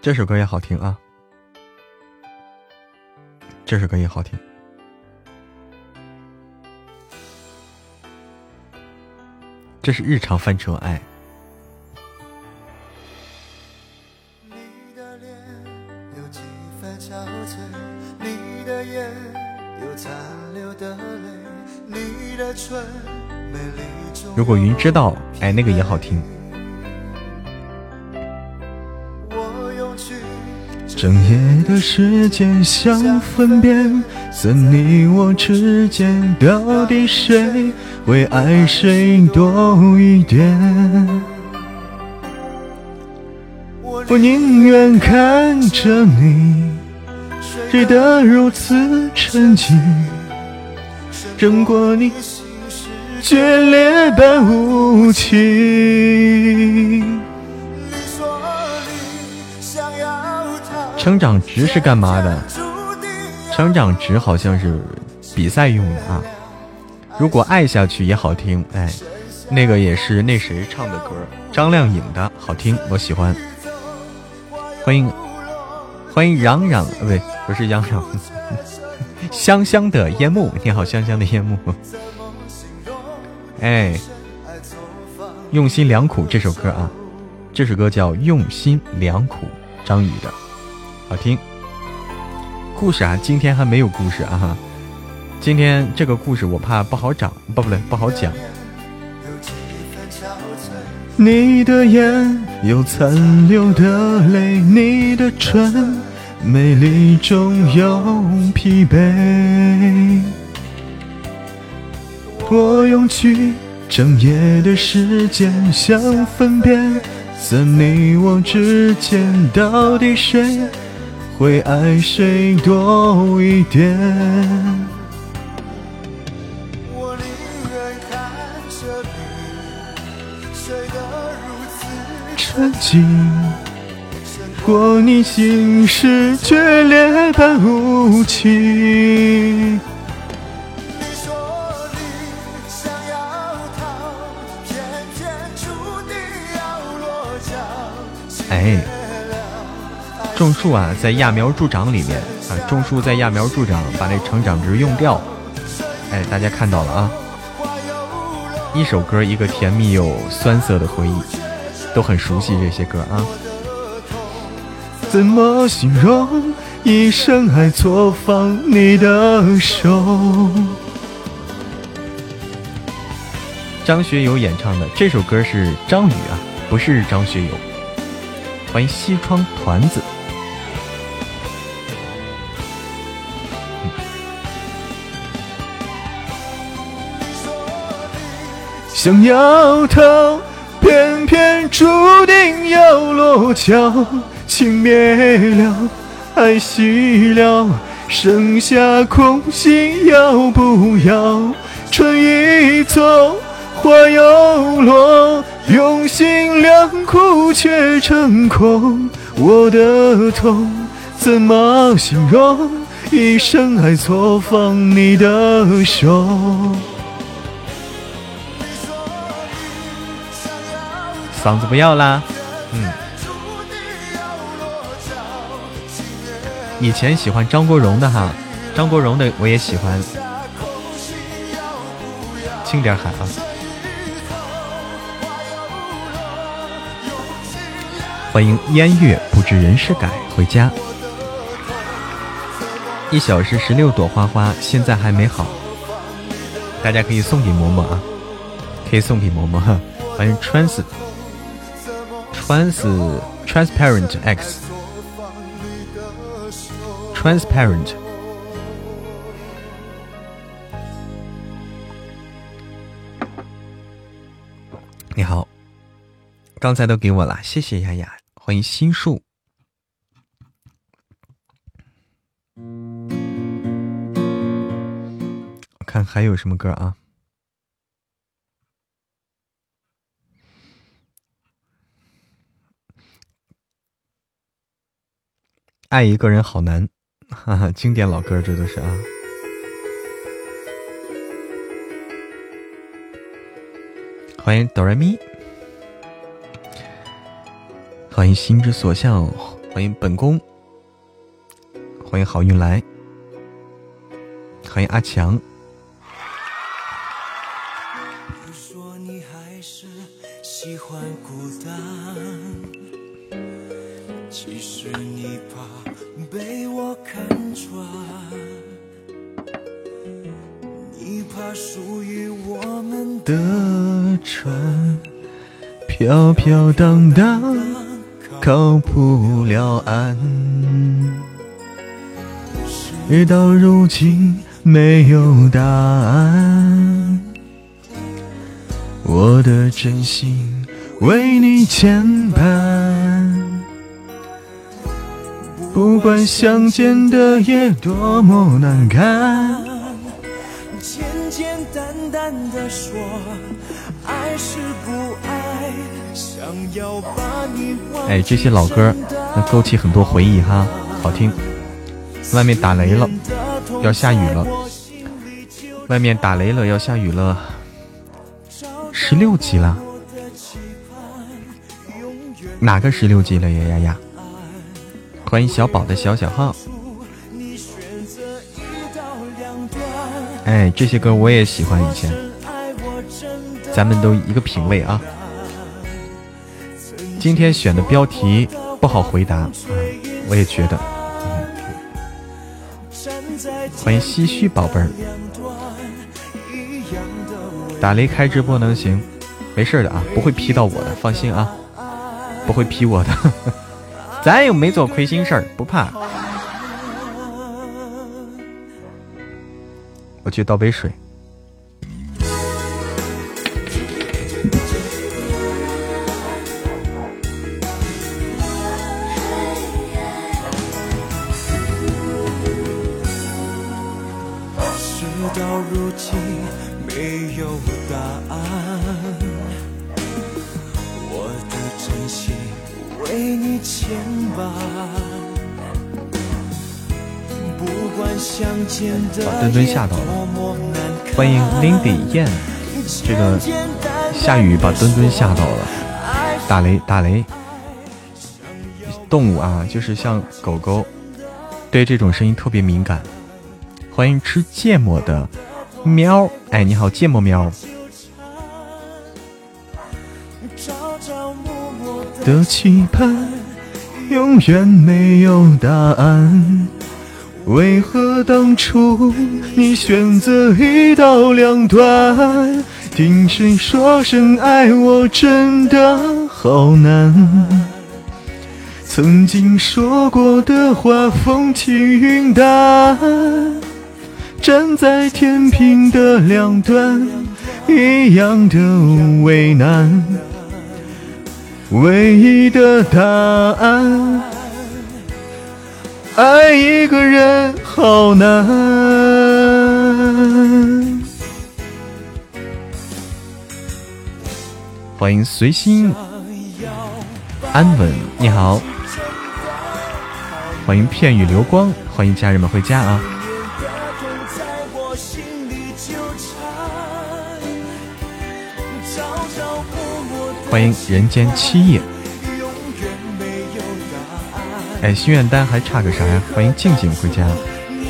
这首歌也好听啊，这首歌也好听，这是日常翻车爱。如果云知道，哎，那个也好听。整夜的时间想分辨，在你我之间，到底谁会爱谁多一点？我宁愿看着你睡得如此沉静，胜过你决裂般无情。成长值是干嘛的？成长值好像是比赛用的啊。如果爱下去也好听，哎，那个也是那谁唱的歌，张靓颖的，好听，我喜欢。欢迎欢迎嚷嚷，不对，不是嚷嚷，香香的烟幕，你好，香香的烟幕。哎，用心良苦这首歌啊，这首歌叫用心良苦，张宇的。好听，故事啊，今天还没有故事啊哈，今天这个故事我怕不好讲，不不对，不好讲。你的眼有残留的泪，你的唇美丽中有疲惫。我用去整夜的时间想分辨，在你我之间到底谁？会爱谁多一点？我宁愿看着你睡得如此沉静，过你心事决裂般无情。你说你想要逃，偏偏注定要落脚。哎。种树啊，在揠苗助长里面啊，种树在揠苗助长，把那成长值用掉。哎，大家看到了啊！一首歌，一个甜蜜又酸涩的回忆，都很熟悉这些歌啊。怎么形容一生爱错放你的手？张学友演唱的这首歌是张宇啊，不是张学友。欢迎西窗团子。想要逃，偏偏注定要落脚。情灭了，爱熄了，剩下空心，要不要？春已走，花又落，用心良苦却成空。我的痛怎么形容？一生爱错放你的手。嗓子不要啦，嗯。以前喜欢张国荣的哈，张国荣的我也喜欢。轻点喊啊！欢迎烟月不知人事改回家。一小时十六朵花花，现在还没好。大家可以送给嬷嬷啊，可以送给嬷嬷哈。欢迎 trans。关是 Transparent X，Transparent。你好，刚才都给我了，谢谢丫丫，欢迎心树。我看还有什么歌啊？爱一个人好难，哈哈，经典老歌，这都是啊。欢迎哆来咪，欢迎心之所向，欢迎本宫，欢迎好运来，欢迎阿强。船，飘飘荡荡，靠不了岸。事到如今没有答案，我的真心为你牵绊。不管相见的夜多么难堪，简简单单的说，哎，这些老歌能勾起很多回忆哈，好听。外面打雷了，要下雨了。外面打雷了，要下雨了。十六级了，哪个十六级了呀呀呀？欢迎小宝的小小号。哎，这些歌我也喜欢。以前，咱们都一个品味啊。今天选的标题不好回答啊，我也觉得。欢迎唏嘘宝贝儿。打雷开直播能行？没事的啊，不会劈到我的，放心啊，不会劈我的。咱又没做亏心事儿，不怕。我去倒杯水。把墩墩吓到了，欢迎 Lindy 燕。这个下雨把墩墩吓到了，打雷打雷。动物啊，就是像狗狗，对这种声音特别敏感。欢迎吃芥末的喵，哎，你好，芥末喵。的期盼永远没有答案，为何当初你选择一刀两断？听谁说声爱我真的好难？曾经说过的话风轻云淡。站在天平的两端，一样的为难。唯一的答案，爱一个人好难。欢迎随心安稳，你好。欢迎片羽流光，欢迎家人们回家啊。欢迎人间七夜。哎，心愿单还差个啥呀？欢迎静静回家。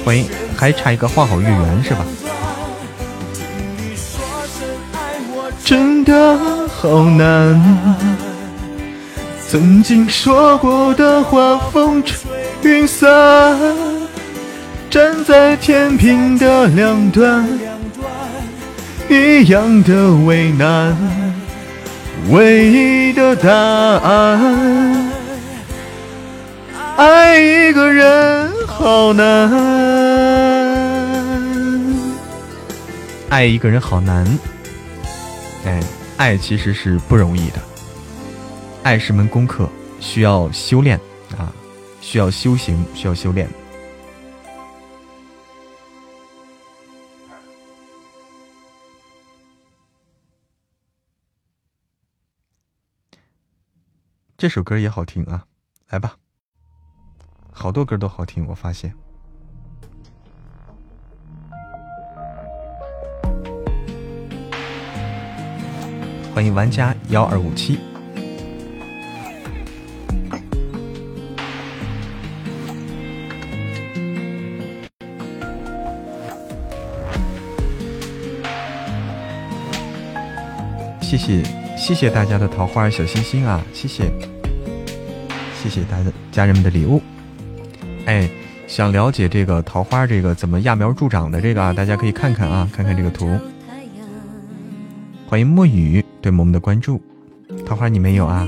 欢迎，还差一个花好月圆是吧？真的好难。曾经说过的话风吹云散，站在天平的两端，一样的为难。唯一的答案，爱一个人好难，爱一个人好难。哎，爱其实是不容易的，爱是门功课，需要修炼啊，需要修行，需要修炼。这首歌也好听啊，来吧，好多歌都好听，我发现。欢迎玩家幺二五七，谢谢。谢谢大家的桃花小心心啊！谢谢，谢谢大家家人们的礼物。想了解这个桃花这个怎么揠苗助长的这个啊，大家可以看看啊，看看这个图。欢迎墨雨对萌萌的关注。桃花你没有啊？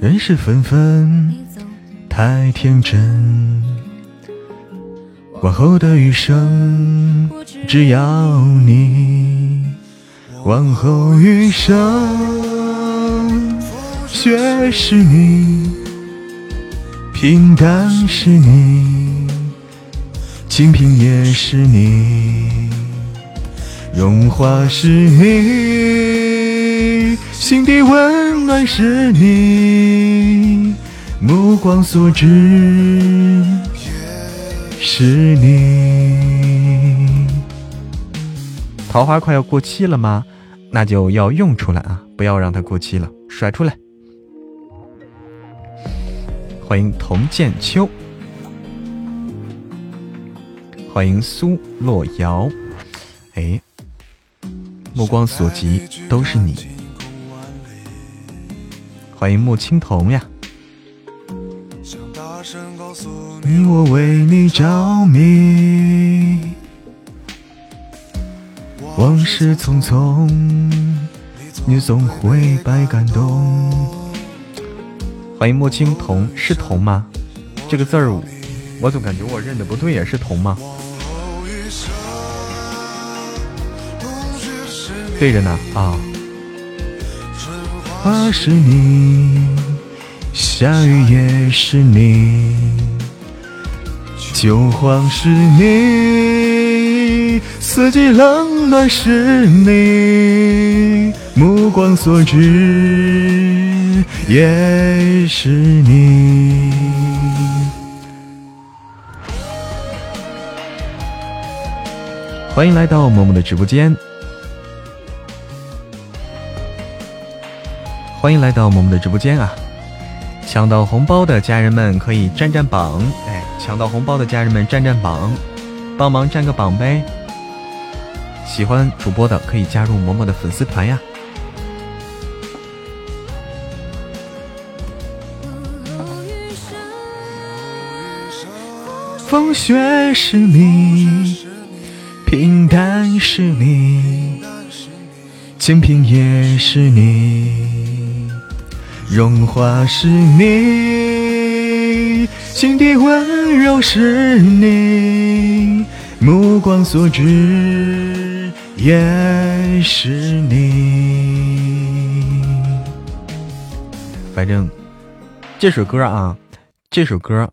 人事纷纷，太天真。往后的余生，只要你。往后余生，雪是你，平淡是你，清贫也是你，荣华是你，心底温暖是你，目光所至。是你，桃花快要过期了吗？那就要用出来啊！不要让它过期了，甩出来。欢迎童建秋，欢迎苏洛瑶。哎，目光所及都是你。欢迎莫青桐呀。你我为你着迷，往事匆匆，你总会百感动。欢迎莫青桐，是桐吗？这个字儿，我总感觉我认的不对也，是桐吗？对着呢啊。花是你，下雨也是你。秋黄是你，四季冷暖是你，目光所至也是你。欢迎来到默默的直播间，欢迎来到默默的直播间啊！抢到红包的家人们可以占占榜，哎，抢到红包的家人们占占榜，帮忙占个榜呗。喜欢主播的可以加入嬷嬷的粉丝团呀。风雪是你，平淡是你，清贫也是你。荣华是你，心底温柔是你，目光所至也是你。反正这首歌啊，这首歌，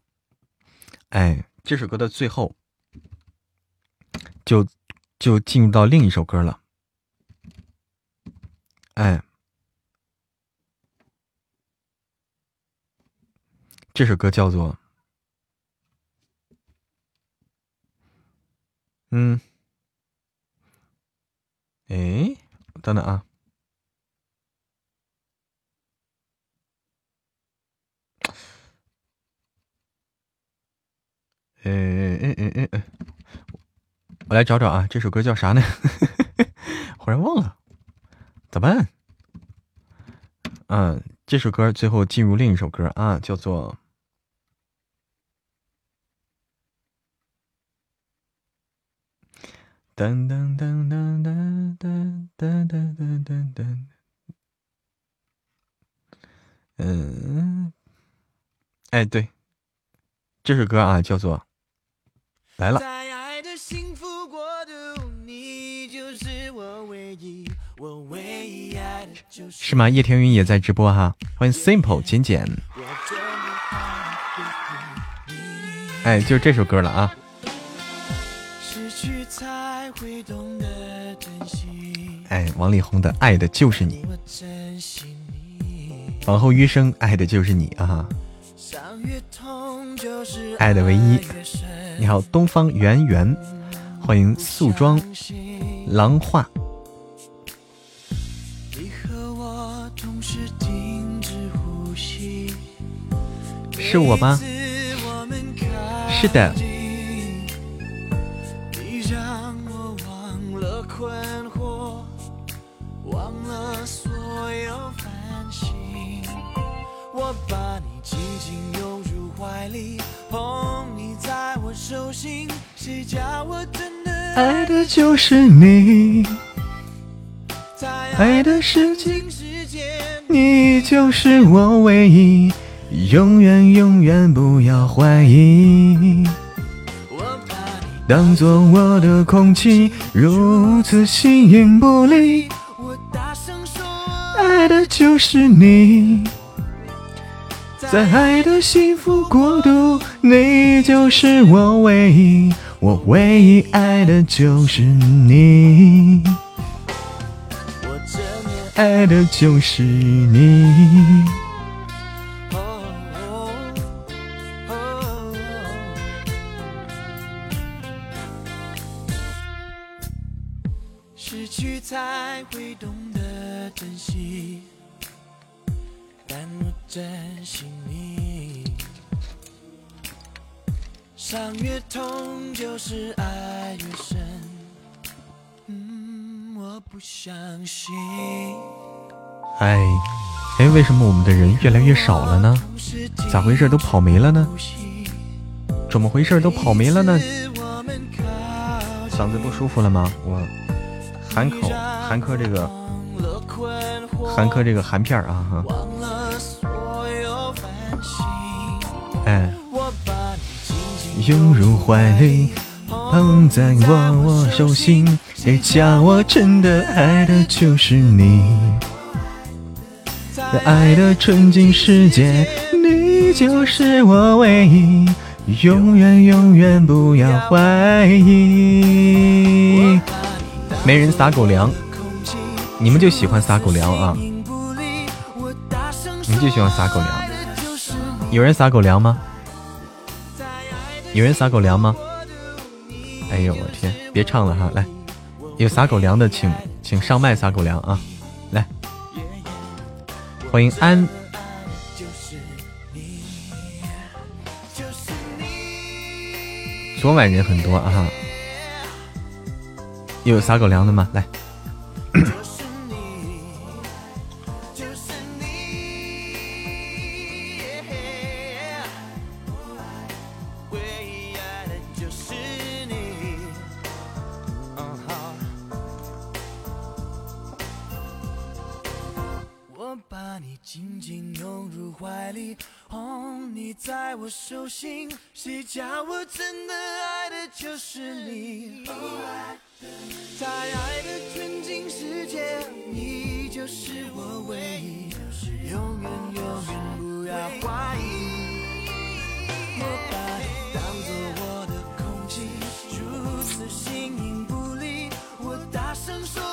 哎，这首歌的最后就就进入到另一首歌了，哎。这首歌叫做，嗯，哎，等等啊，哎哎哎哎哎，我来找找啊，这首歌叫啥呢？忽然忘了，咋办？嗯，这首歌最后进入另一首歌啊，叫做。噔噔噔噔噔噔噔噔噔噔，嗯，哎，对，这首歌啊，叫做来了。是吗？叶天云也在直播哈，欢迎 Simple 简简。哎，就这首歌了啊。哎，王力宏的《爱的就是你》，往后余生爱的就是你啊！爱的唯一。你好，东方圆圆，欢迎素妆狼画。是我吗？是的。爱的就是你，爱的是情世界，你就是我唯一，永远永远不要怀疑。当做我的空气，如此形影不离。我大声说爱的就是你，在爱的幸福国度，你就是我唯一。我唯一爱的就是你，爱的就是你。失去才会懂得珍惜，但我珍伤越痛，就是爱越深。嗯，我不相信。哎，哎，为什么我们的人越来越少了呢？咋回事？都跑没了呢？怎么回事？都跑没了呢？嗓子不舒服了吗？我含口含颗这个含颗这个含片啊哈。哎。拥入怀里，捧在我我手心，谁叫我真的爱的就是你，在爱的纯净世界，你就是我唯一，永远永远不要怀疑。没人撒狗粮，你们就喜欢撒狗粮啊？你们就喜欢撒狗粮？有人撒狗粮吗？有人撒狗粮吗？哎呦我天！别唱了哈，来，有撒狗粮的请请上麦撒狗粮啊！来，欢迎安。昨晚人很多啊，有撒狗粮的吗？来。谁叫我真的爱的就是你。在爱的纯净世界你就是我唯一。永远永远不要怀疑。我把你当作我的空气如此形影不离。我大声说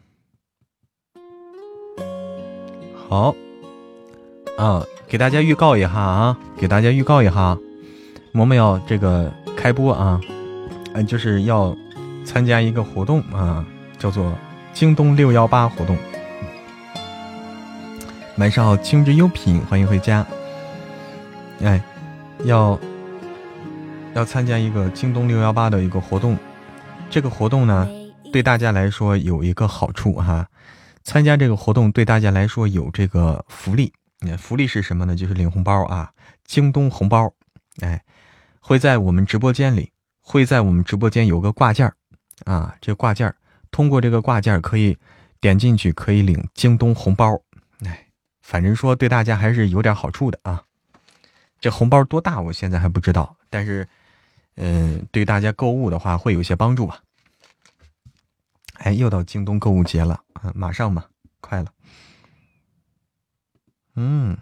好，啊，给大家预告一下啊，给大家预告一下，萌萌要这个开播啊，嗯，就是要参加一个活动啊，叫做京东六幺八活动。晚上好，青之优品，欢迎回家。哎，要要参加一个京东六幺八的一个活动，这个活动呢，对大家来说有一个好处哈。参加这个活动对大家来说有这个福利，福利是什么呢？就是领红包啊，京东红包，哎，会在我们直播间里，会在我们直播间有个挂件啊，这挂件通过这个挂件可以点进去，可以领京东红包，哎，反正说对大家还是有点好处的啊。这红包多大，我现在还不知道，但是，嗯，对大家购物的话会有些帮助吧。哎，又到京东购物节了啊！马上吧，快了。嗯，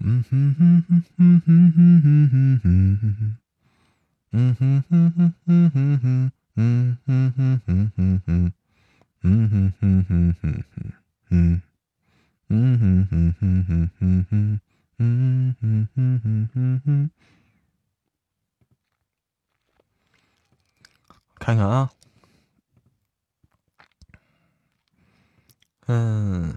嗯哼哼哼哼哼哼哼哼哼哼，嗯哼哼哼哼哼哼，嗯哼哼哼哼哼，嗯哼哼哼哼哼，嗯，嗯哼哼哼哼哼哼，嗯哼哼哼哼哼，看看啊，嗯。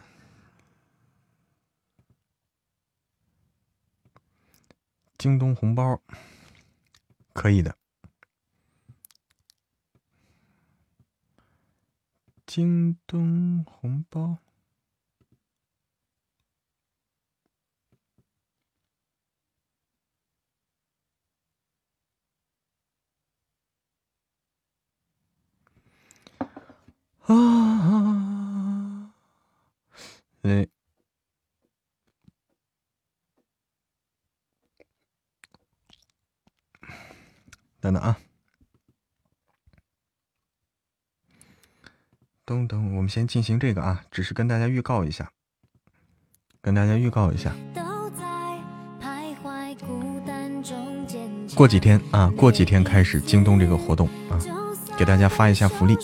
京东红包，可以的。京东红包，啊，哎。等等啊，等等，我们先进行这个啊，只是跟大家预告一下，跟大家预告一下，过几天啊，过几天开始京东这个活动啊，给大家发一下福利，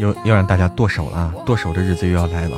又要让大家剁手了，剁手的日子又要来了。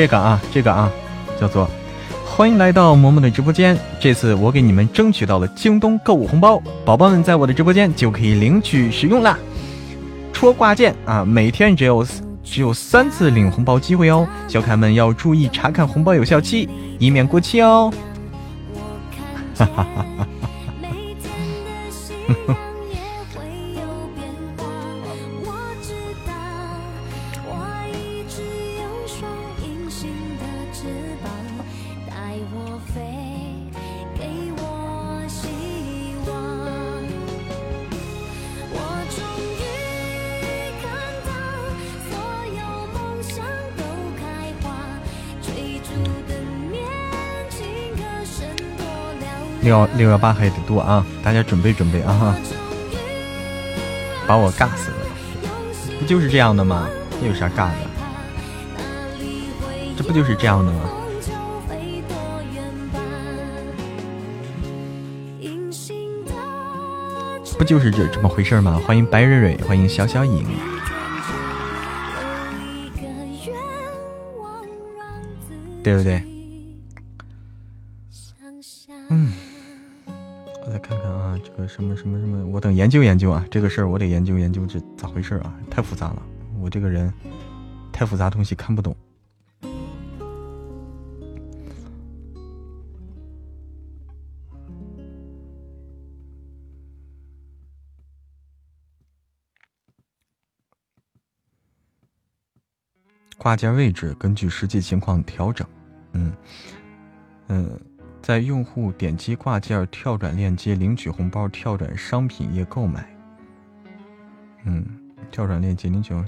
这个啊，这个啊，叫做欢迎来到萌萌的直播间。这次我给你们争取到了京东购物红包，宝宝们在我的直播间就可以领取使用啦。戳挂件啊，每天只有只有三次领红包机会哦，小可爱们要注意查看红包有效期，以免过期哦。哈哈哈哈哈。六六幺八还得多啊！大家准备准备啊！把我尬死了，不就是这样的吗？这有啥尬的？这不就是这样的吗？不就是这这么回事吗？欢迎白蕊蕊，欢迎小小影，对不对？研究研究啊，这个事儿我得研究研究，这咋回事啊？太复杂了，我这个人太复杂东西看不懂。挂件位置根据实际情况调整。嗯嗯。在用户点击挂件跳转链接领取红包，跳转商品页购买。嗯，跳转链接领取。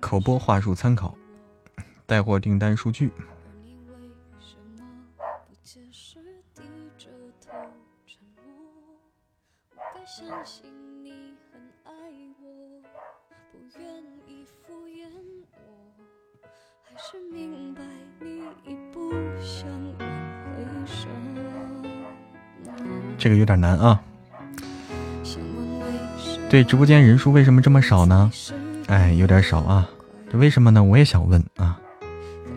口播话术参考，带货订单数据。这个有点难啊。对，直播间人数为什么这么少呢？哎，有点少啊。这为什么呢？我也想问啊，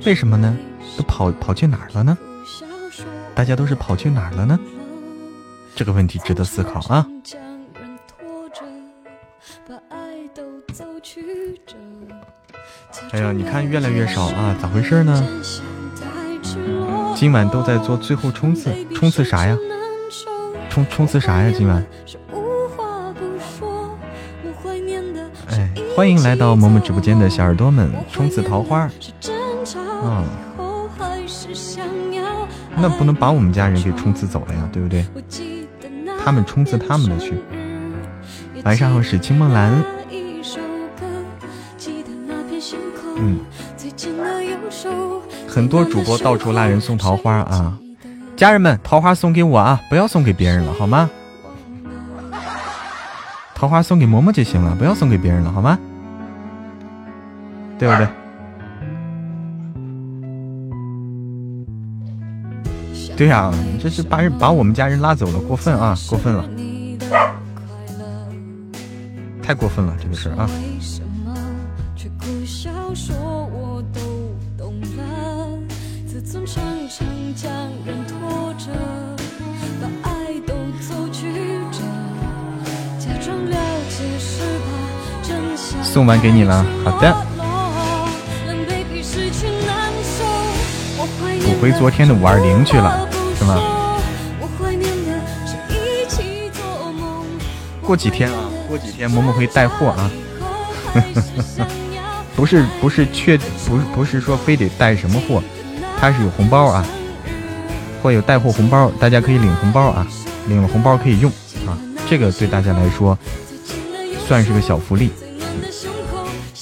为什么呢？都跑跑去哪儿了呢？大家都是跑去哪儿了呢？这个问题值得思考啊。哎呀，你看越来越少啊，咋回事呢？今晚都在做最后冲刺，冲刺啥呀？冲冲刺啥呀？今晚？哎，欢迎来到萌萌直播间的小耳朵们，冲刺桃花。嗯，那不能把我们家人给冲刺走了呀，对不对？他们冲刺他们的去。晚上好，是青梦蓝。嗯，很多主播到处拉人送桃花啊。家人们，桃花送给我啊，不要送给别人了，好吗？桃花送给嬷嬷就行了，不要送给别人了，好吗？对不对？对呀，这是把人把我们家人拉走了，过分啊，过分了，太过分了，这个事儿啊。送完给你了，好的。补回昨天的五二零去了，是吗？过几天啊，过几天萌萌会带货啊。不是不是确不不是说非得带什么货，它是有红包啊，会有带货红包，大家可以领红包啊，领了红包可以用啊，这个对大家来说算是个小福利。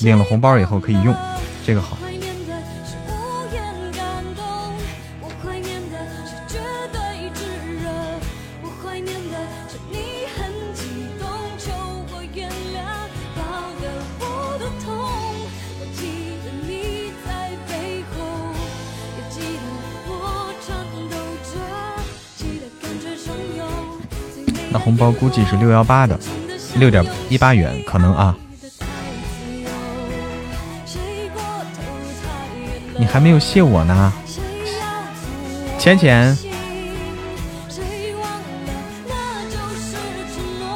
领了红包以后可以用，这个好。那红包估计是六幺八的，六点一八元可能啊。你还没有谢我呢，浅浅，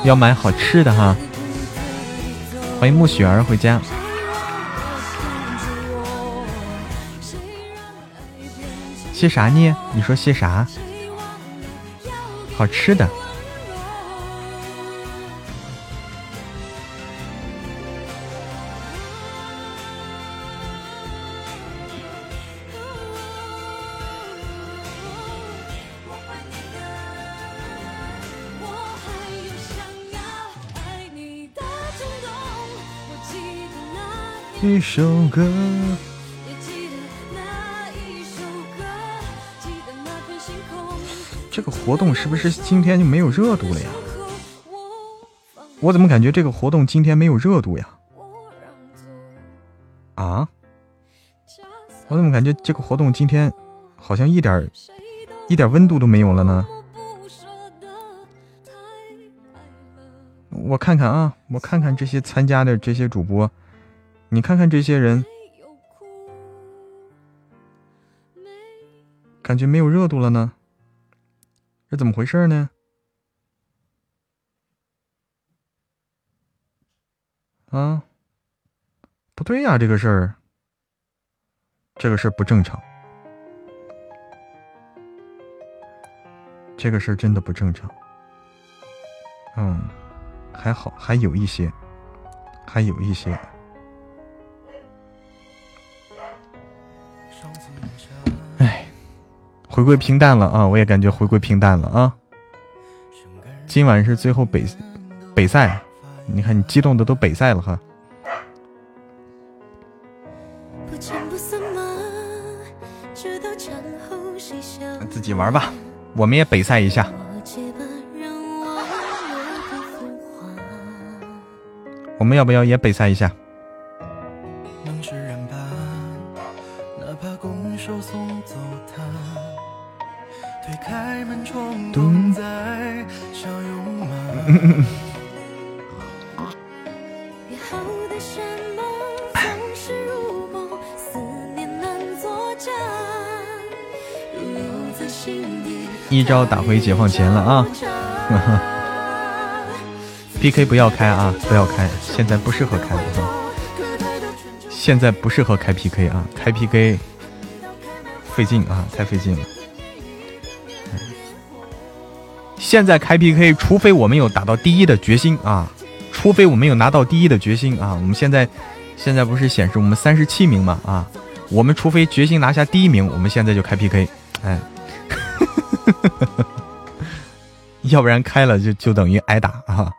要买好吃的哈。欢迎木雪儿回家。谢啥呢？你说谢啥？好吃的。一首歌。这个活动是不是今天就没有热度了呀？我怎么感觉这个活动今天没有热度呀？啊？我怎么感觉这个活动今天好像一点一点温度都没有了呢？我看看啊，我看看这些参加的这些主播。你看看这些人，感觉没有热度了呢，这怎么回事呢？啊，不对呀，这个事儿，这个事儿不正常，这个事儿真的不正常。嗯，还好，还有一些，还有一些。回归平淡了啊！我也感觉回归平淡了啊！今晚是最后北北赛，你看你激动的都北赛了哈！自己玩吧，我们也北赛一下。我们要不要也北赛一下？一招打回解放前了啊！PK 不要开啊，不要开，现在不适合开，现在不适合开 PK 啊，开 PK 费劲啊，太费劲了。现在开 PK，除非我们有打到第一的决心啊，除非我们有拿到第一的决心啊。我们现在现在不是显示我们三十七名嘛啊，我们除非决心拿下第一名，我们现在就开 PK，哎。要不然开了就就等于挨打啊！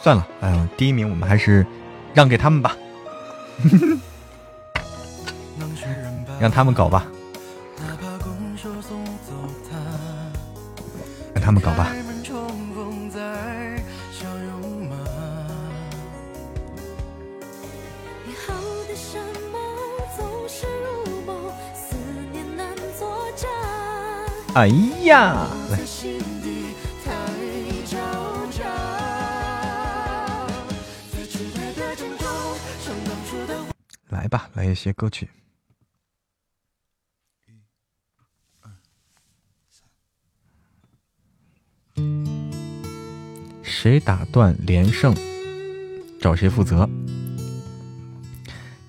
算了，哎，第一名我们还是让给他们吧，让他们搞吧，让他们搞吧。哎呀，来，来吧，来一些歌曲。谁打断连胜，找谁负责？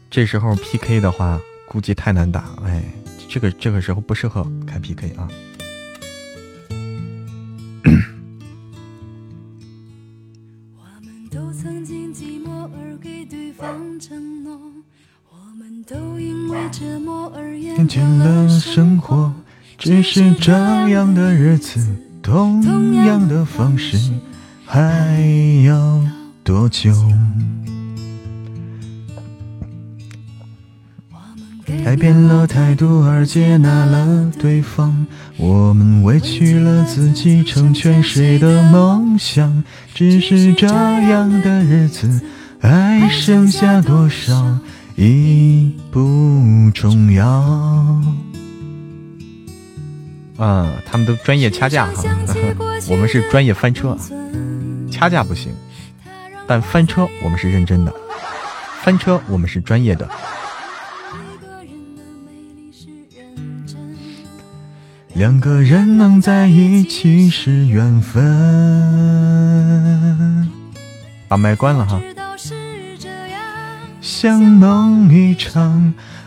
这时候 PK 的话，估计太难打。哎，这个这个时候不适合开 PK 啊。倦了生活，只是这样的日子，同样的方式，还要多久？改变了态度而接纳了对方，我们委屈了自己，成全谁的梦想？只是这样的日子，还剩下多少？已不重要。啊，他们都专业掐架哈，我们是专业翻车，掐架不行，但翻车我们是认真的，翻车我们是专业的。两个人能在一起是缘分。把麦关了哈。像梦一场，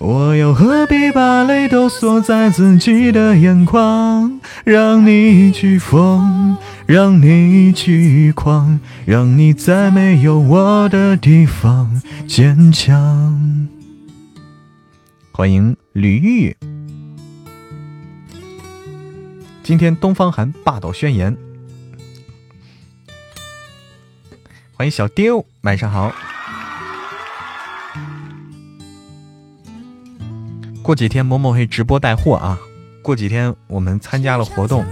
我又何必把泪都锁在自己的眼眶，让你去疯。让你去狂，让你在没有我的地方坚强。欢迎吕玉，今天东方寒霸道宣言。欢迎小丢，晚上好。过几天某某会直播带货啊！过几天我们参加了活动，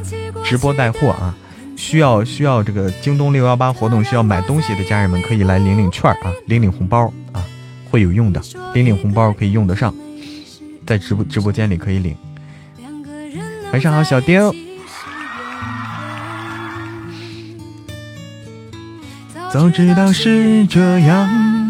直播带货啊！需要需要这个京东六幺八活动需要买东西的家人们可以来领领券啊，领领红包啊，会有用的，领领红包可以用得上，在直播直播间里可以领。晚上好，小丁。早知道是这样，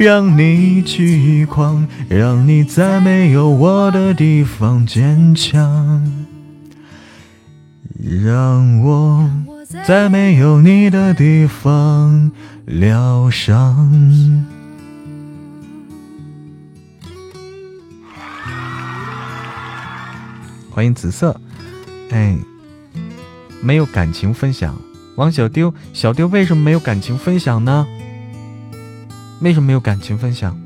让你去狂，让你在没有我的地方坚强。让我在没有你的地方疗伤。欢迎紫色，哎，没有感情分享。王小丢，小丢为什么没有感情分享呢？为什么没有感情分享？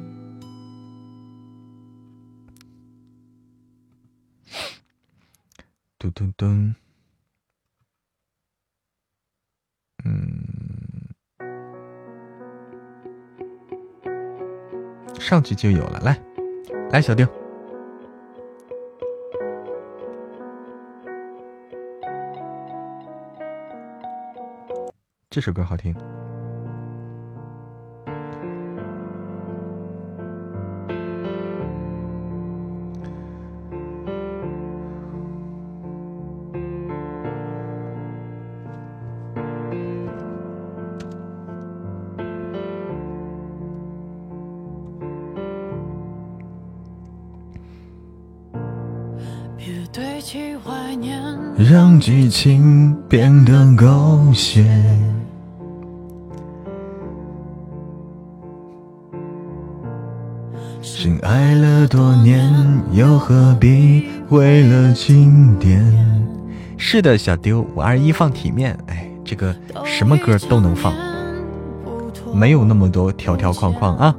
嘟嘟嘟，嗯，上去就有了。来，来，小丁。这首歌好听。让激情变得狗血。深爱了多年，又何必为了经典？是的，小丢，五二一放体面。哎，这个什么歌都能放，没有那么多条条框框啊。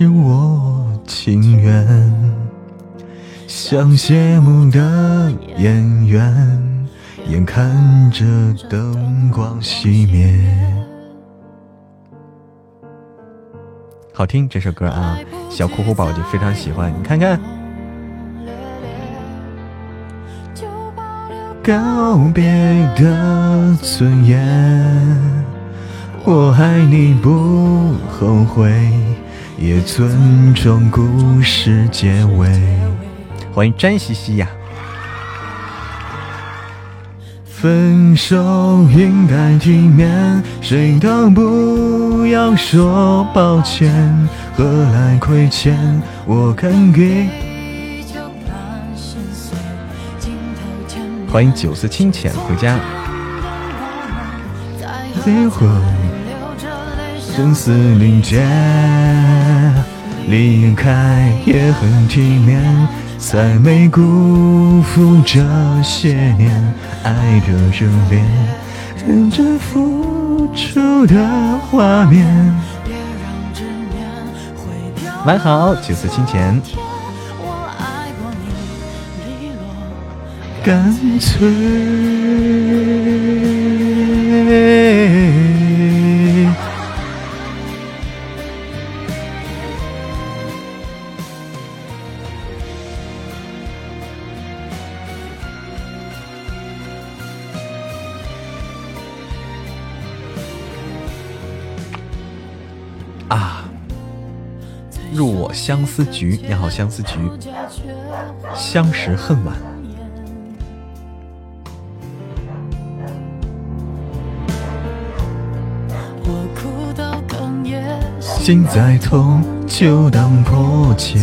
我情愿像谢幕的演员，眼看着灯光熄灭。好听这首歌啊，小酷酷宝就非常喜欢。你看看，告别的尊严，我爱你不后悔，也尊重故事结尾。欢迎詹西西呀。分手应该体面，谁都不要说抱歉，何来亏欠？我敢给。欢迎九色清浅回家。离婚，生死临界，离开也很体面。才没辜负这些年爱的热烈，认真付出的画面。晚好，九色清浅。干脆。相思菊，你好，相思菊。相识恨晚，心再痛就当破茧，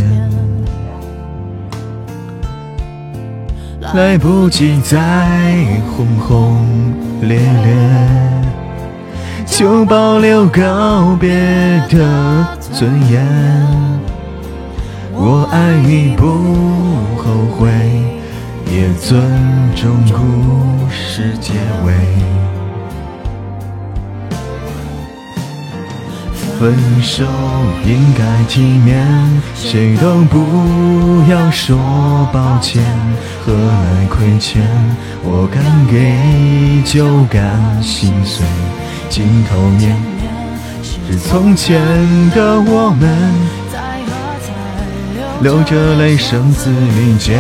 来不及再轰轰烈烈，就保留告别的尊严。我爱你不后悔，也尊重故事结尾。分手应该体面，谁都不要说抱歉，何来亏欠？我敢给就敢心碎，镜头面是从前的我们。流着泪，生死临界，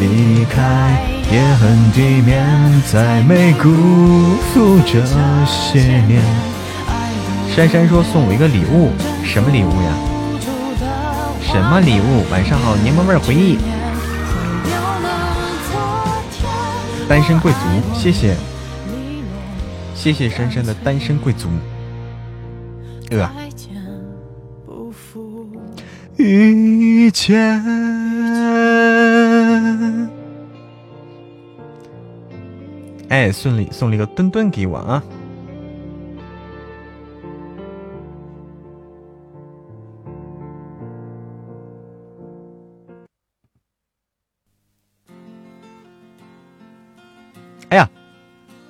离开也很体面，再没辜负这些年。珊珊说送我一个礼物，什么礼物呀？什么礼物？晚上好，柠檬味回忆。单身贵族，谢谢，谢谢珊珊的单身贵族。呃。遇见哎，顺利，送了一个墩墩给我啊。哎呀，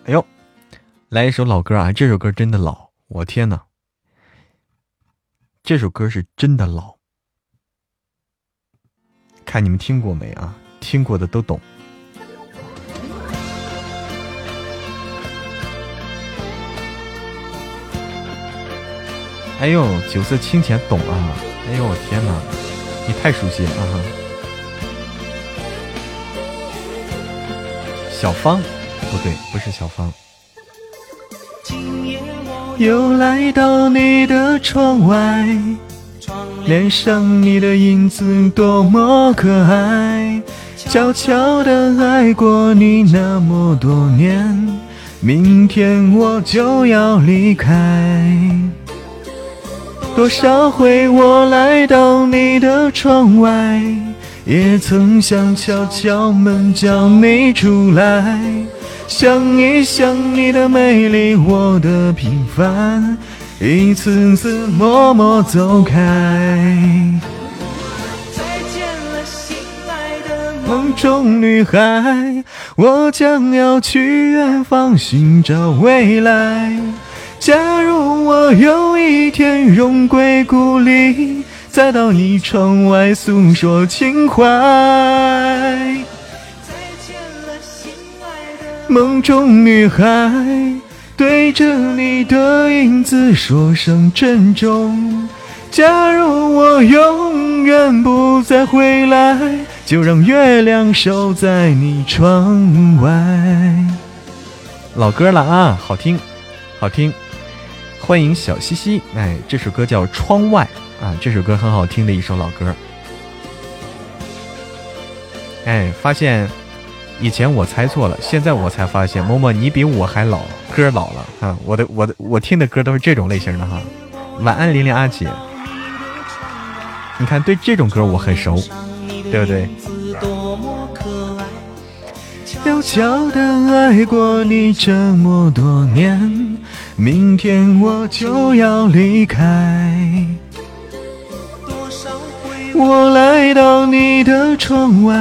哎呦，来一首老歌啊，这首歌真的老，我天呐。这首歌是真的老。看你们听过没啊？听过的都懂。哎呦，酒色清浅，懂啊！哎呦，我天哪，你太熟悉了啊！小芳，不对，不是小芳。又来到你的窗外，脸上你的影子多么可爱，悄悄的爱过你那么多年，明天我就要离开。多少回我来到你的窗外，也曾想敲敲门叫你出来，想一想你的美丽，我的平凡，一次次默默走开。再见了，心爱的梦中女孩，我将要去远方寻找未来。假如我有一天荣归故里，再到你窗外诉说情怀。再见了，心爱的梦中女孩，对着你的影子说声珍重。假如我永远不再回来，就让月亮守在你窗外。老歌了啊，好听，好听。欢迎小西西，哎，这首歌叫《窗外》啊，这首歌很好听的一首老歌。哎，发现以前我猜错了，现在我才发现，默默你比我还老，歌老了啊！我的我的我听的歌都是这种类型的哈。晚安，玲玲阿姐。你看，对这种歌我很熟，对不对？悄悄的爱过你这么多年。明天我就要离开，我来到你的窗外，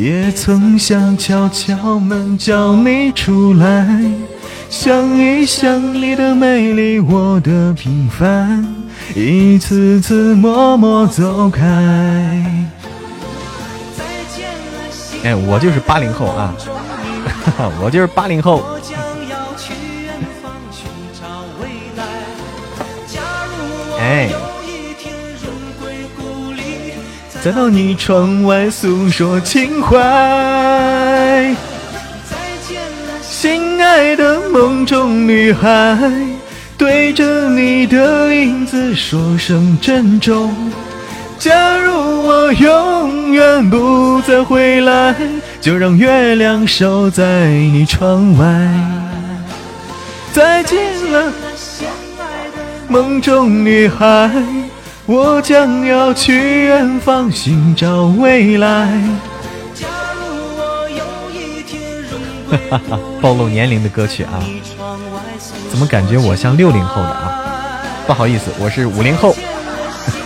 也曾想敲敲门叫你出来，想一想你的美丽，我的平凡，一次次默默走开。哎，我就是八零后啊，我就是八零后。哎，再再到你窗外诉说情怀。心爱的梦中女孩，对着你的影子说声珍重。假如我永远不再回来，就让月亮守在你窗外。再见了。心爱的梦中女孩，我将要去远方寻找未来。哈哈，暴露年龄的歌曲啊！怎么感觉我像六零后的啊？不好意思，我是五零后。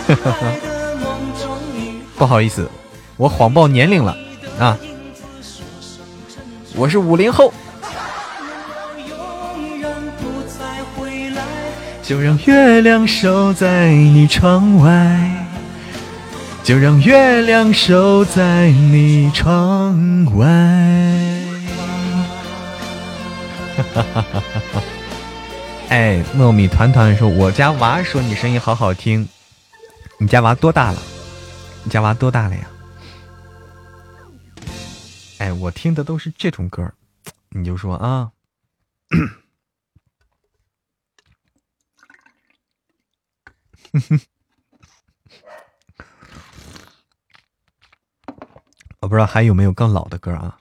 不好意思，我谎报年龄了啊！我是五零后。就让月亮守在你窗外，就让月亮守在你窗外。哎，糯米团团说：“我家娃说你声音好好听，你家娃多大了？你家娃多大了呀？”哎，我听的都是这种歌，你就说啊。哼哼，我不知道还有没有更老的歌啊？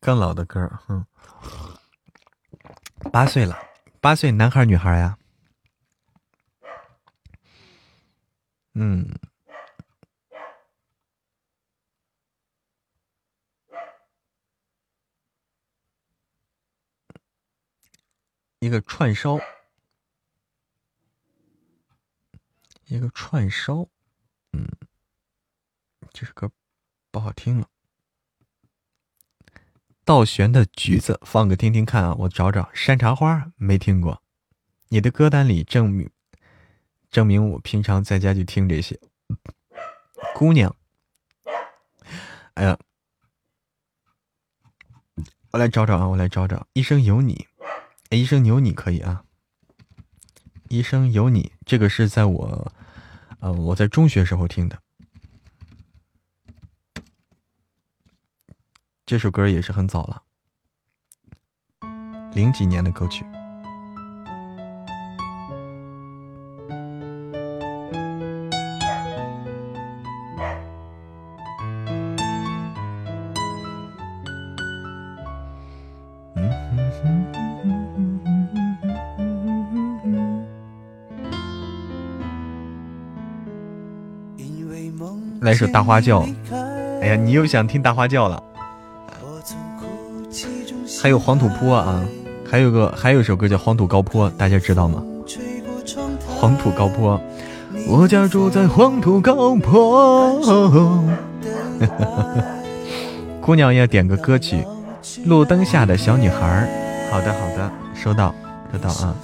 更老的歌，哼，八岁了，八岁男孩女孩呀？嗯，一个串烧。一个串烧，嗯，这首歌不好听了。倒悬的橘子，放个听听看啊！我找找山茶花，没听过。你的歌单里证明证明我平常在家就听这些。姑娘，哎呀，我来找找啊！我来找找，一生有你。哎一生有你可以啊，一生有你，这个是在我，嗯，我在中学时候听的，这首歌也是很早了，零几年的歌曲。来首大花轿，哎呀，你又想听大花轿了？还有黄土坡啊，还有个还有一首歌叫《黄土高坡》，大家知道吗？黄土高坡，我家住在黄土高坡。姑娘要点个歌曲，《路灯下的小女孩》。好的好的，收到收到啊。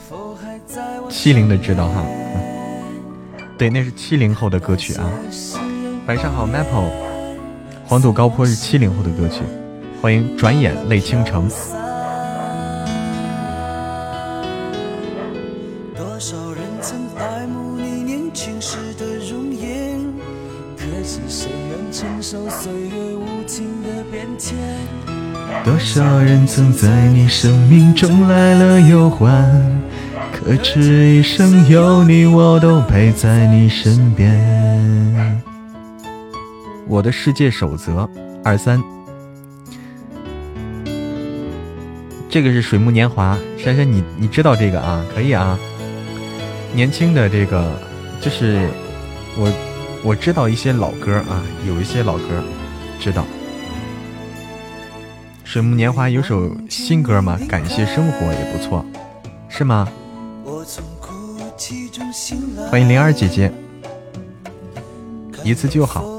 七零的知道哈，对，那是七零后的歌曲啊。晚上好，Maple。黄土高坡是七零后的歌曲，欢迎转眼泪倾城。多少人曾爱慕你年轻时的容颜，可是谁愿承受岁月无情的变迁？多少人曾在你生命中来了又还，可知一生有你，我都陪在你身边。我的世界守则二三，这个是水木年华。珊珊，你你知道这个啊？可以啊。年轻的这个就是我我知道一些老歌啊，有一些老歌知道。水木年华有首新歌嘛，感谢生活也不错，是吗？欢迎灵儿姐姐，一次就好。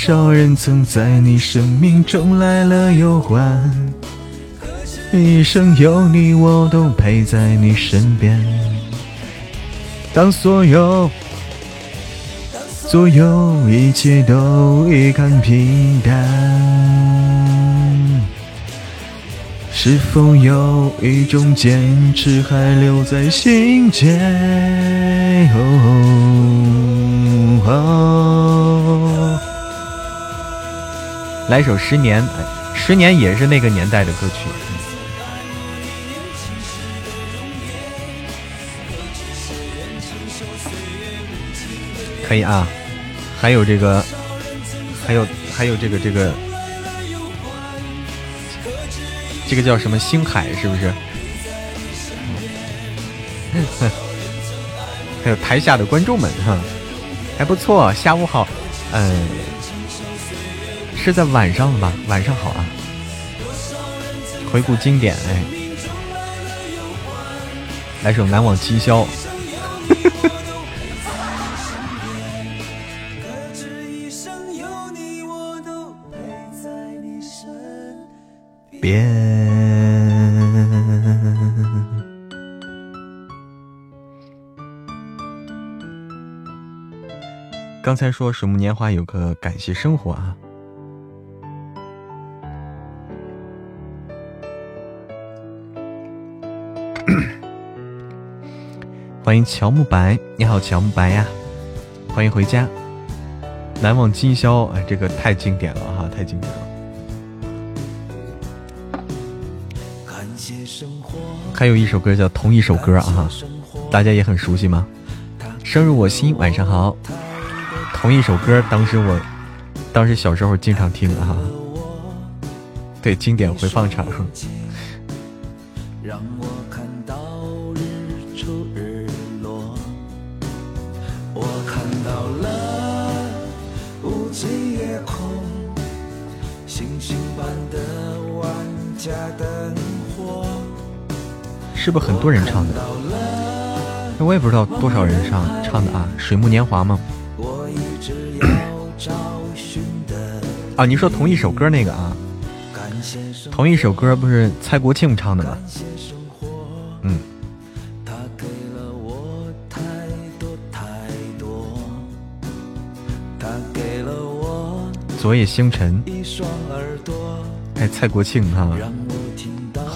多少人曾在你生命中来了又还，一生有你，我都陪在你身边。当所有，所有一切都已看平淡，是否有一种坚持还留在心间？来首《十年》，十年也是那个年代的歌曲，可以啊。还有这个，还有还有这个这个，这个叫什么星海是不是？还有台下的观众们哈，还不错。下午好，嗯。是在晚上了吧？晚上好啊！回顾经典，哎，来首《难忘今宵》。别。刚才说《水木年华》有个感谢生活啊。欢迎乔木白，你好，乔木白呀！欢迎回家。难忘今宵，哎，这个太经典了哈，太经典了。感谢生活还有一首歌叫《同一首歌》啊，大家也很熟悉吗？生入我心，晚上好。同一首歌，当时我，当时小时候经常听啊。对，经典回放场。是不是很多人唱的？我也不知道多少人唱唱的啊，《水木年华》吗？啊，你说同一首歌那个啊？同一首歌不是蔡国庆唱的吗？嗯。昨夜星辰。哎，蔡国庆哈，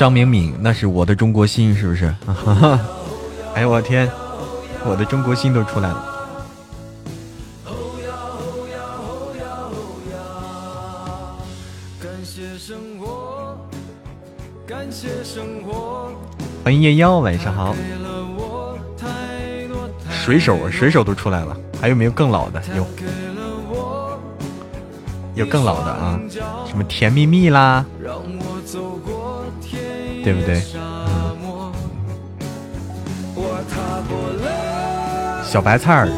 张明敏，那是我的中国心，是不是？哎呦我天，我的中国心都出来了。欢迎夜妖，晚上好。水手，水手都出来了，还有没有更老的？有，有更老的啊？什么甜蜜蜜啦？对不对？小白菜儿，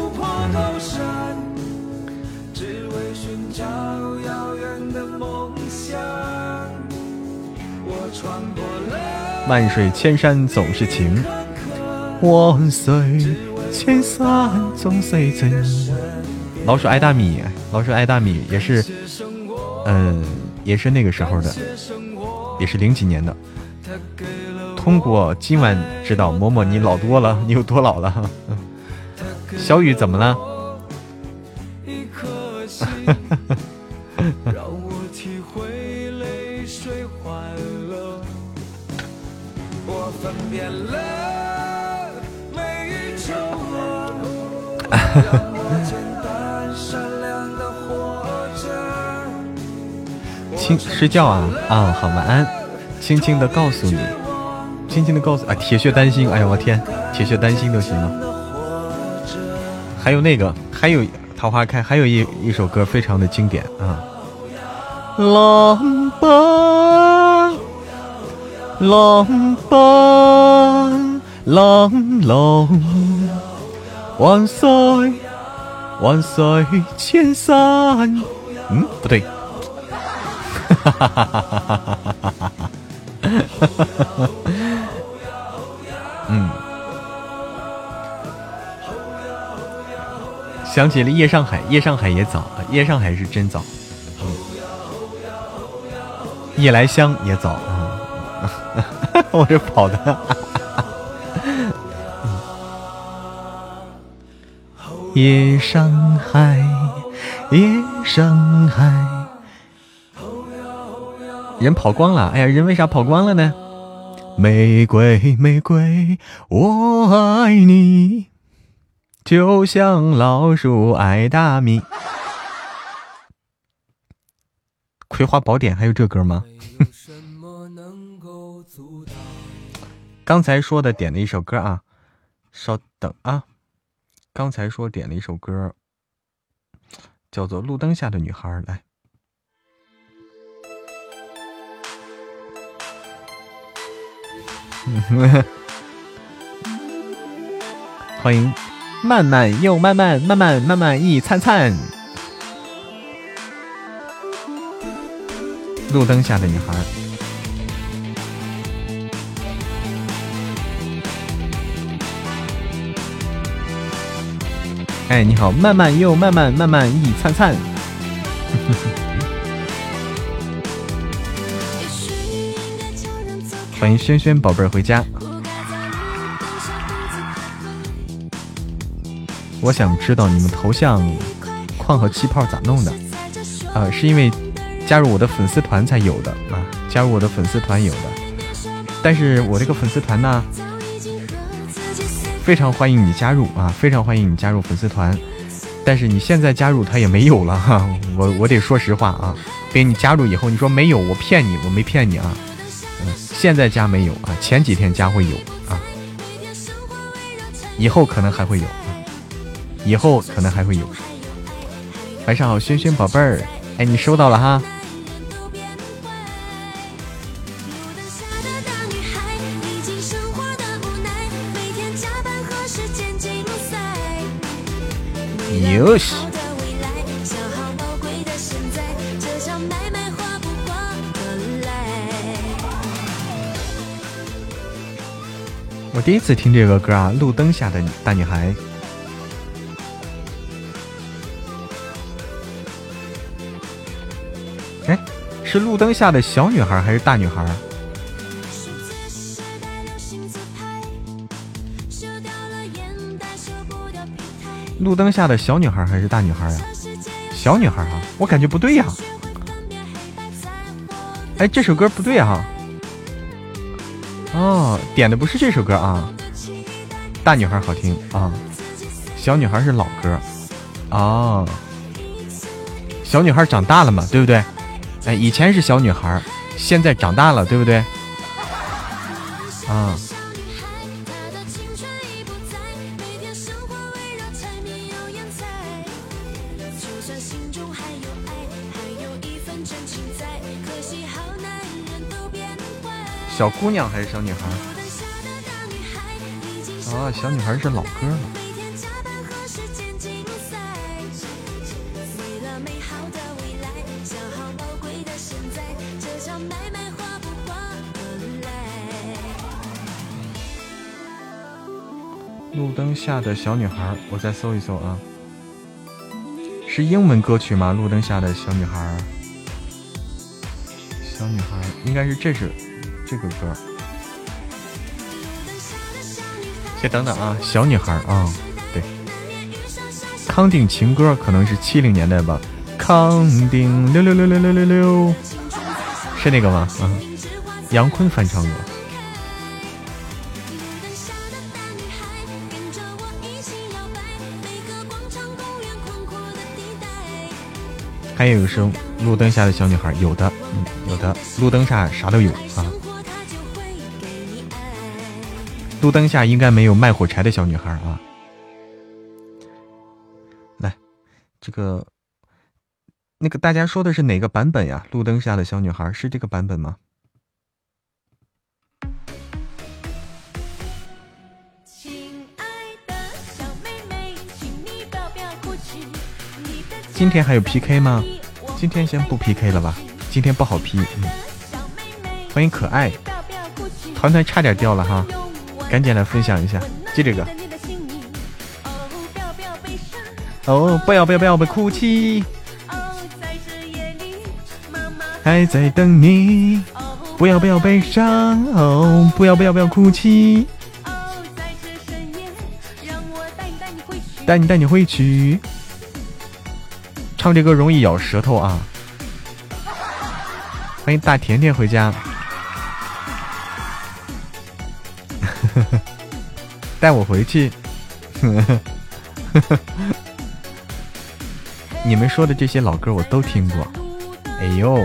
万水千山总是情，万水千山总是情。老鼠爱大米，老鼠爱大米也是，嗯，也是那个时候的，也是零几年的。通过今晚知道，嬷嬷你老多了，你有多老了？小雨怎么了？亲，睡觉啊啊，好，晚安。轻轻的告诉你。轻轻的告诉啊，铁血丹心，哎呀，我天，铁血丹心都行了。还有那个，还有桃花开，还有一一首歌非常的经典啊。浪奔，浪奔，浪浪，万岁，万岁千山。嗯，不对。哈哈哈哈哈哈哈哈哈哈哈哈。嗯，想起了夜上海，夜上海也早，夜上海是真早。夜来香也早啊，我这跑的。夜上海，夜上海，人跑光了。哎呀，人为啥跑光了呢？玫瑰，玫瑰，我爱你，就像老鼠爱大米。葵花宝典还有这歌吗？刚才说的点了一首歌啊，稍等啊，刚才说点了一首歌，叫做《路灯下的女孩》，来。欢迎慢慢又慢慢慢慢慢慢一灿灿路灯下的女孩哎你好慢慢又慢慢慢慢一灿灿欢迎轩轩宝贝儿回家。我想知道你们头像框和气泡咋弄的？啊，是因为加入我的粉丝团才有的啊，加入我的粉丝团有的。但是我这个粉丝团呢，非常欢迎你加入啊，非常欢迎你加入粉丝团。但是你现在加入它也没有了哈，我我得说实话啊，给你加入以后你说没有，我骗你，我没骗你啊。嗯，现在加没有啊，前几天加会有啊，以后可能还会有。以后可能还会有。晚上好，轩轩宝贝儿，哎，你收到了哈。哟西。第一次听这个歌啊，《路灯下的大女孩》。哎是路灯下的小女孩还是大女孩？路灯下的小女孩还是大女孩呀？小女孩啊，我感觉不对呀。哎，这首歌不对啊。哦，点的不是这首歌啊。大女孩好听啊，小女孩是老歌。啊，小女孩长大了嘛，对不对？哎，以前是小女孩，现在长大了，对不对？啊。小姑娘还是小女孩？啊，小女孩是老歌了。路灯下的小女孩，我再搜一搜啊，是英文歌曲吗？路灯下的小女孩，小女孩应该是这是这个歌。先等等啊，小女孩啊，对，康定情歌可能是七零年代吧，康定六六六六六六六，是那个吗？啊，杨坤翻唱的。还有一声路灯下的小女孩，有的，嗯，有的，路灯下啥都有啊。路灯下应该没有卖火柴的小女孩啊。来，这个，那个大家说的是哪个版本呀？路灯下的小女孩是这个版本吗？今天还有 PK 吗？今天先不 PK 了吧，今天不好 P。嗯，欢迎可爱，团团差点掉了哈，赶紧来分享一下，记这个。哦，不要不要不要被哭泣，还在等你。不要不要悲伤，哦，不要不要不要哭泣，带你带你回去。唱这歌容易咬舌头啊！欢迎大甜甜回家，带我回去。你们说的这些老歌我都听过。哎呦！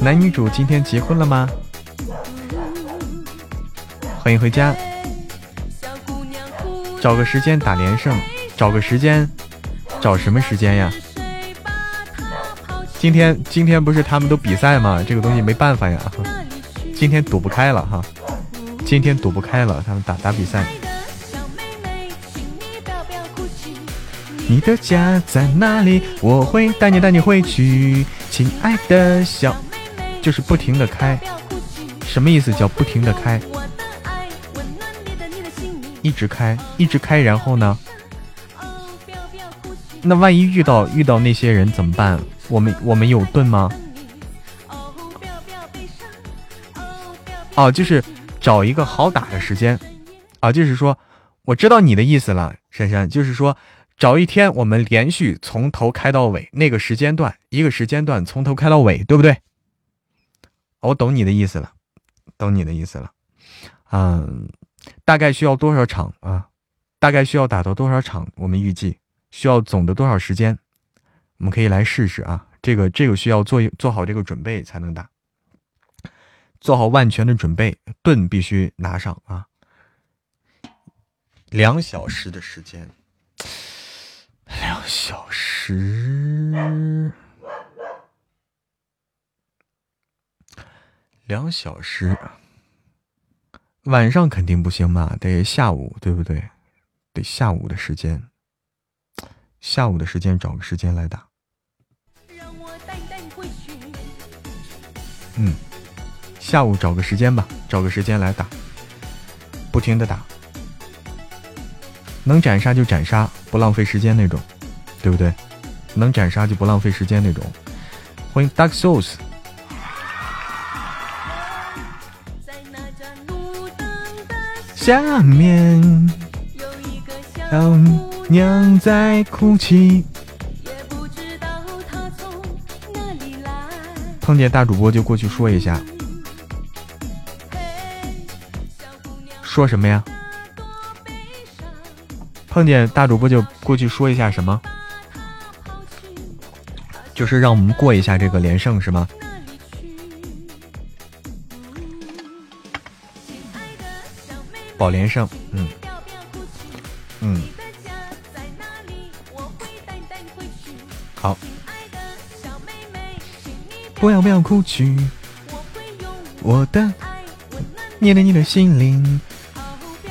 男女主今天结婚了吗？欢迎回家，找个时间打连胜，找个时间，找什么时间呀？今天今天不是他们都比赛吗？这个东西没办法呀，今天躲不开了哈，今天躲不开了，他们打打比赛。你的家在哪里？我会带你带你回去，亲爱的小，就是不停的开。什么意思？叫不停的开，一直开，一直开，然后呢？那万一遇到遇到那些人怎么办？我们我们有盾吗？哦，就是找一个好打的时间，啊，就是说，我知道你的意思了，珊珊，就是说，找一天我们连续从头开到尾，那个时间段，一个时间段从头开到尾，对不对？我懂你的意思了，懂你的意思了，嗯，大概需要多少场啊？大概需要打到多少场？我们预计。需要总的多少时间？我们可以来试试啊！这个这个需要做做好这个准备才能打，做好万全的准备，盾必须拿上啊！两小时的时间，两小时，两小时，晚上肯定不行吧？得下午，对不对？得下午的时间。下午的时间找个时间来打。嗯，下午找个时间吧，找个时间来打，不停的打，能斩杀就斩杀，不浪费时间那种，对不对？能斩杀就不浪费时间那种。欢迎 Dark Souls。下面有。娘在哭泣，碰见大主播就过去说一下，说什么呀？碰见大主播就过去说一下什么？就是让我们过一下这个连胜是吗？保连胜，不要不要哭泣，我的捏着你的心灵，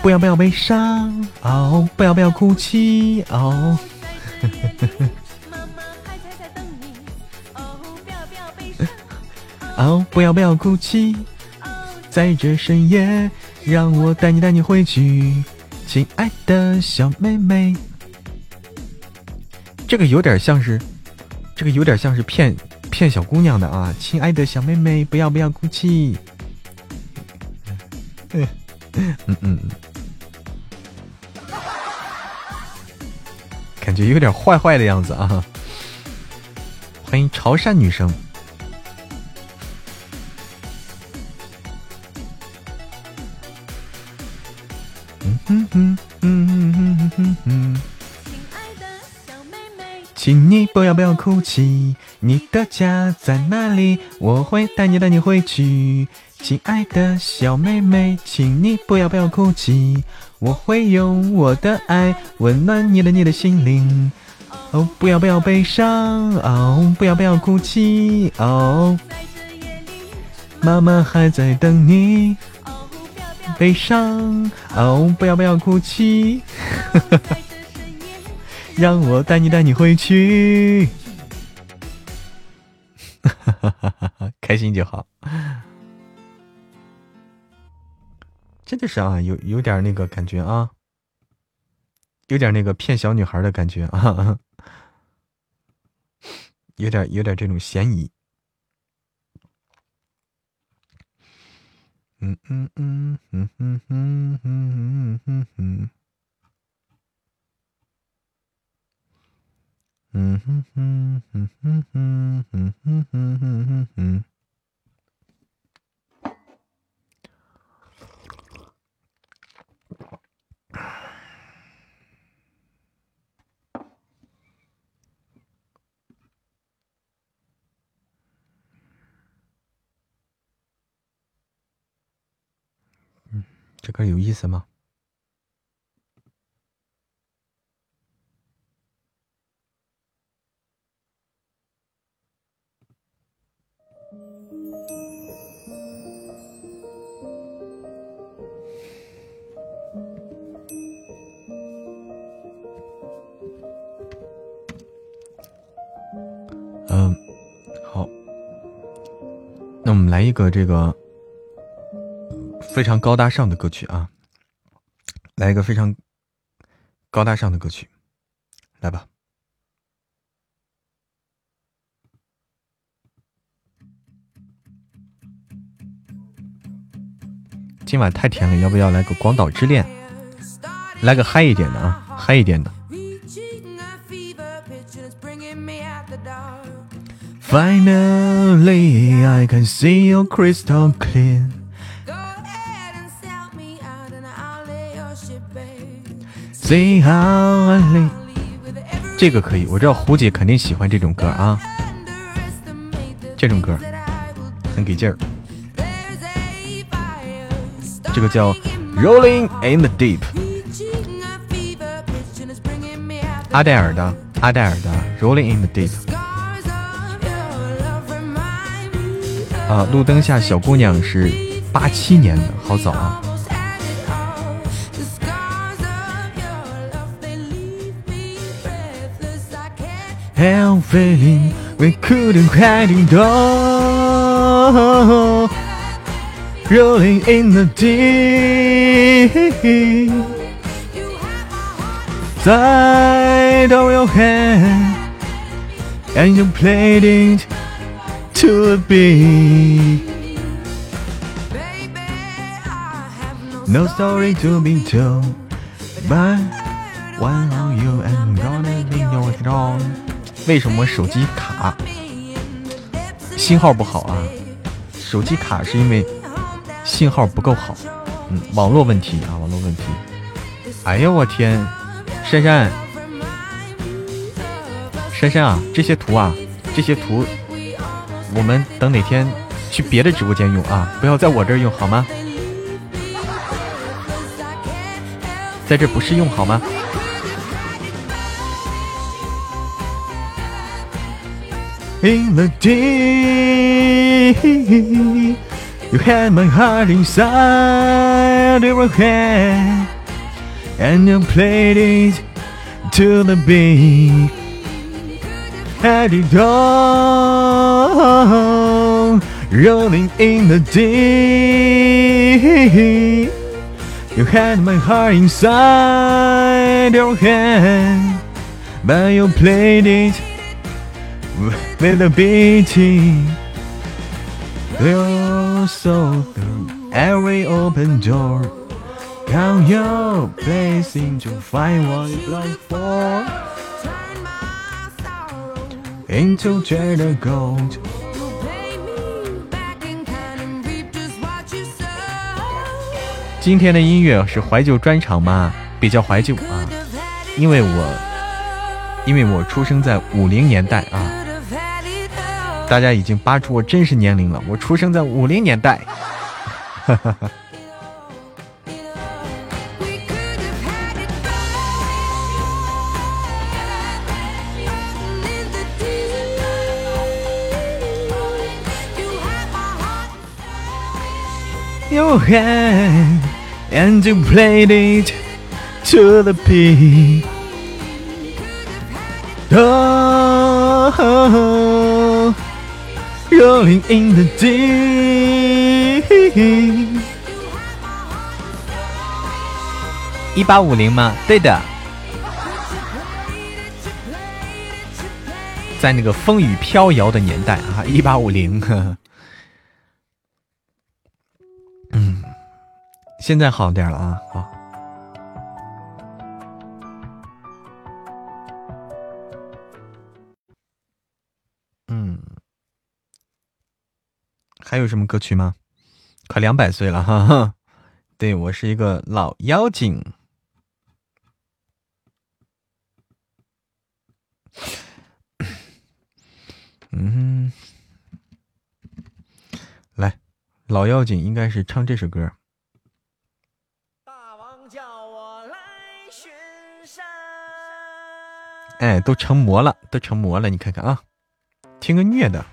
不要不要悲伤，哦，不要不要哭泣，哦，哦，不要不要哭泣，在这深夜，让我带你带你回去，亲爱的小妹妹，这个有点像是。这个有点像是骗骗小姑娘的啊，亲爱的小妹妹，不要不要哭泣。嗯嗯嗯，感觉有点坏坏的样子啊。欢迎潮汕女生。嗯哼哼嗯哼哼哼哼。请你不要不要哭泣，你的家在哪里？我会带你带你回去，亲爱的小妹妹，请你不要不要哭泣，我会用我的爱温暖你的你的心灵。哦，不要不要悲伤，哦，不要不要哭泣，哦，妈妈还在等你。悲伤，哦，不要不要哭泣。呵 呵让我带你带你回去，开心就好。真的是啊，有有点那个感觉啊，有点那个骗小女孩的感觉啊，有点有点这种嫌疑。嗯嗯嗯嗯嗯嗯嗯嗯嗯。嗯嗯哼哼哼哼哼哼哼哼哼哼。嗯，这歌有意思吗？个这个非常高大上的歌曲啊，来一个非常高大上的歌曲，来吧。今晚太甜了，要不要来个《广岛之恋》？来个嗨一点的啊，嗨一点的。Finally, I can see you crystal clear. See how I live. 这个可以，我知道胡姐肯定喜欢这种歌啊，这种歌很给劲儿。这个叫 Rolling in the Deep，阿黛尔的，阿黛尔的 Rolling in the Deep。 啊，路灯下小姑娘是八七年的，好早啊。Hell feeling we couldn't hide it all. rolling in the deep. Side of your hand, and you played it to a beat. No story to be told, but one on you and gonna be your throne. 为什么手机卡？信号不好啊！手机卡是因为信号不够好，嗯，网络问题啊，网络问题。哎呀，我天，珊珊，珊珊啊，这些图啊，这些图，我们等哪天去别的直播间用啊，不要在我这儿用好吗？在这不适用好吗？In the deep. You had my heart inside your hand, and you played it to the beat. Had it all rolling in the deep. You had my heart inside your hand, but you played it with a beating. Your soul through every open door. Count your blessing to find what you long for. Into jade gold. 今天的音乐是怀旧专场吗？比较怀旧啊，因为我因为我出生在五零年代啊。大家已经扒出我真实年龄了，我出生在五零年代。哈哈哈 Your hand and you played it to the beat. Oh. Rolling in the deep。一八五零吗？对的，在那个风雨飘摇的年代啊，一八五零。现在好点了啊，好。还有什么歌曲吗？快两百岁了哈！对我是一个老妖精。嗯，来，老妖精应该是唱这首歌。哎，都成魔了，都成魔了，你看看啊，听个虐的。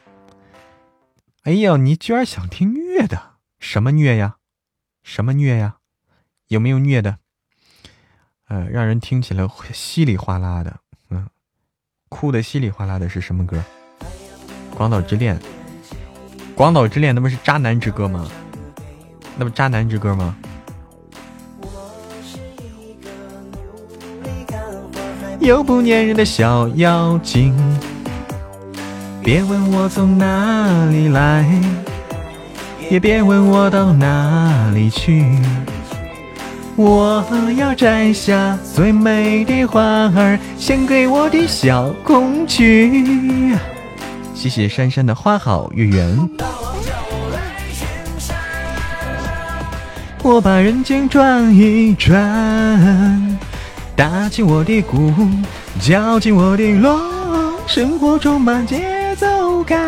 哎呀，你居然想听虐的？什么虐呀？什么虐呀？有没有虐的？呃，让人听起来稀里哗啦的，嗯，哭的稀里哗啦的是什么歌？《广岛之恋》。《广岛之恋》那不是渣男之歌吗？那不渣男之歌吗？又不粘人的小妖精，别问我从哪里来，也别问我到哪里去。我要摘下最美的花儿，献给我的小公举。谢谢珊珊的花好月圆。我把人间转一转，打起我的鼓，叫起我的锣，生活充满节奏感。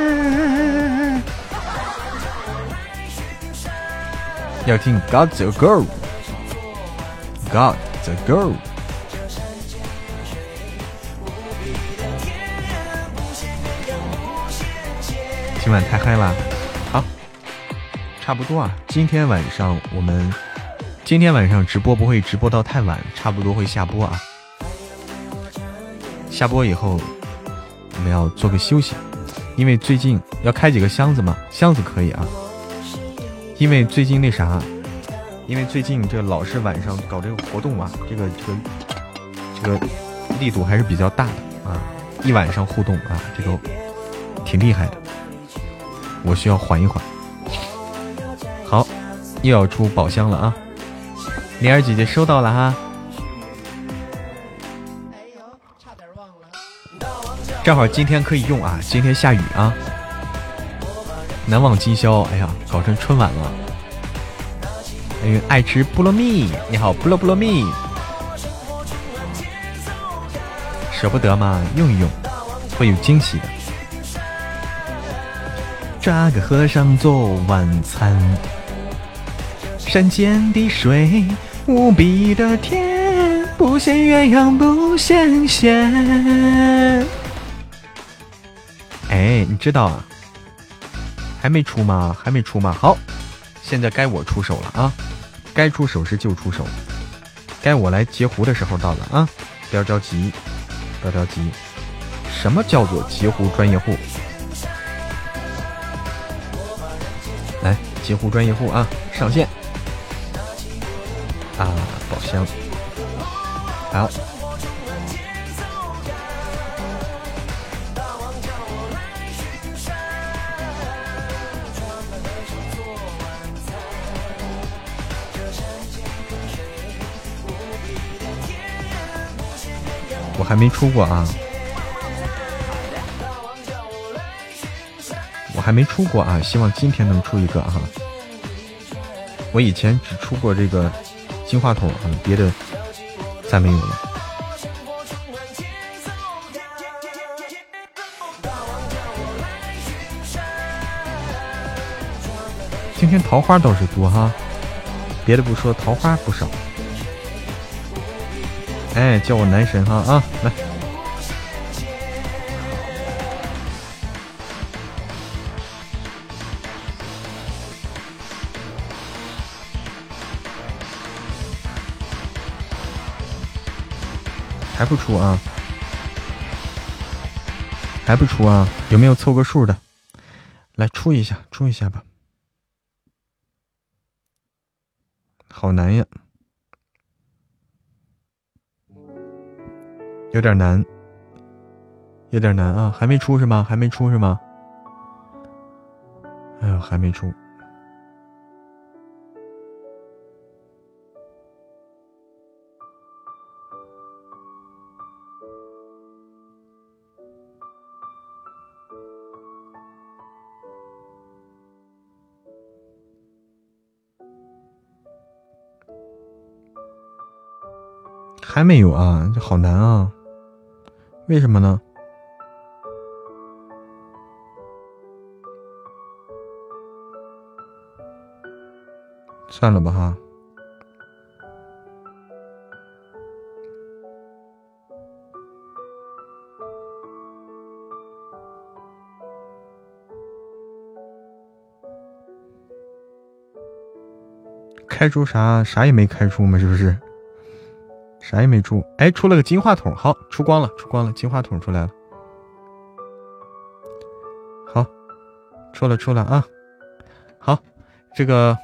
要听 Got the Girl，Got the Girl。今晚太嗨了，好，差不多啊。今天晚上我们今天晚上直播不会直播到太晚，差不多会下播啊。下播以后我们要做个休息，因为最近要开几个箱子嘛，箱子可以啊。因为最近那啥，因为最近这老是晚上搞这个活动啊，这个这个这个力度还是比较大的啊，一晚上互动啊，这个挺厉害的。我需要缓一缓。好，又要出宝箱了啊！灵儿姐姐收到了哈。哎呦，差点忘了正好今天可以用啊，今天下雨啊，难忘今宵。哎呀，搞成春晚了。哎呦，爱吃菠萝蜜，你好，菠萝菠萝蜜。舍不得嘛，用一用，会有惊喜的。抓个和尚做晚餐，山间的水，无比的甜，不羡鸳鸯不羡仙。哎，你知道啊？还没出吗？还没出吗？好，现在该我出手了啊！该出手时就出手，该我来截胡的时候到了啊！不要着急，不要着急。什么叫做截胡专业户？来截胡专业户啊，上线啊，宝箱好，我还没出过啊。我还没出过啊，希望今天能出一个啊。我以前只出过这个金话筒啊，别的再没有了。今天桃花倒是多哈，别的不说，桃花不少。哎，叫我男神哈啊，来。还不出啊？还不出啊？有没有凑个数的？来出一下，出一下吧。好难呀，有点难，有点难啊！还没出是吗？还没出是吗？哎呦，还没出。还没有啊，这好难啊！为什么呢？算了吧哈。开出啥？啥也没开出嘛，是不是？啥也没出，哎，出了个金话筒，好，出光了，出光了，金话筒出来了，好，出了出了啊，好，这个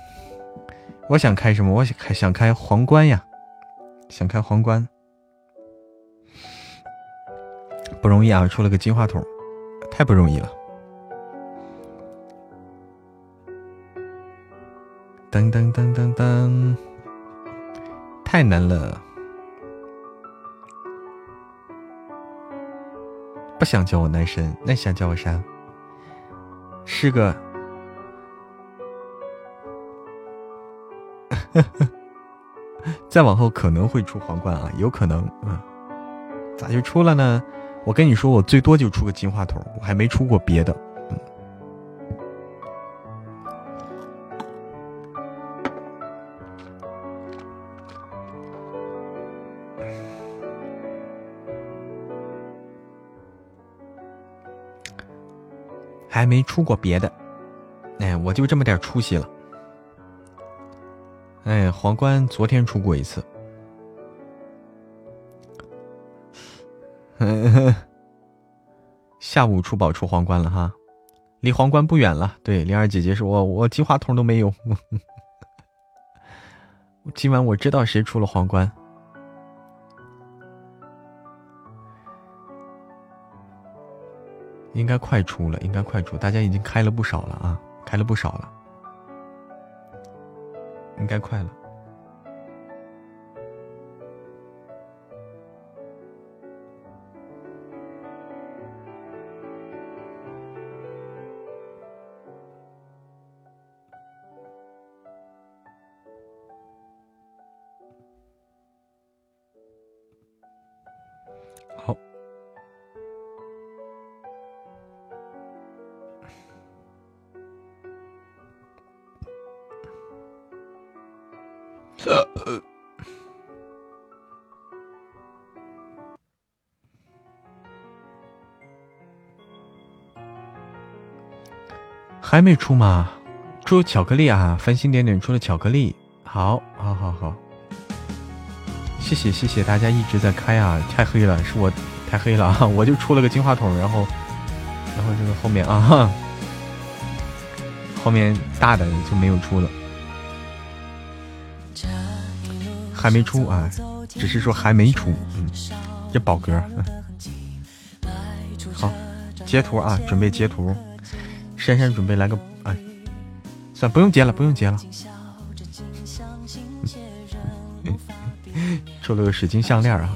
我想开什么？我想开想开皇冠呀，想开皇冠，不容易啊！出了个金话筒，太不容易了。噔噔噔噔噔，太难了！不想叫我男神，那想叫我啥？是个。再往后可能会出皇冠啊，有可能。嗯，咋就出了呢？我跟你说，我最多就出个金话筒，我还没出过别的。还没出过别的，哎，我就这么点出息了。哎，皇冠昨天出过一次，下午出宝出皇冠了哈，离皇冠不远了。对，灵儿姐姐说，我我金话筒都没有。今晚我知道谁出了皇冠。应该快出了，应该快出，大家已经开了不少了啊，开了不少了，应该快了。还没出吗？出巧克力啊！繁星点点出了巧克力，好，好，好，好，谢谢，谢谢大家一直在开啊！太黑了，是我太黑了啊！我就出了个金话筒，然后，然后这个后面啊，后面大的就没有出了，还没出啊，只是说还没出，嗯，这宝格，好，截图啊，准备截图。珊珊准备来个，哎，算不用接了，不用接了。出了个水晶项链啊！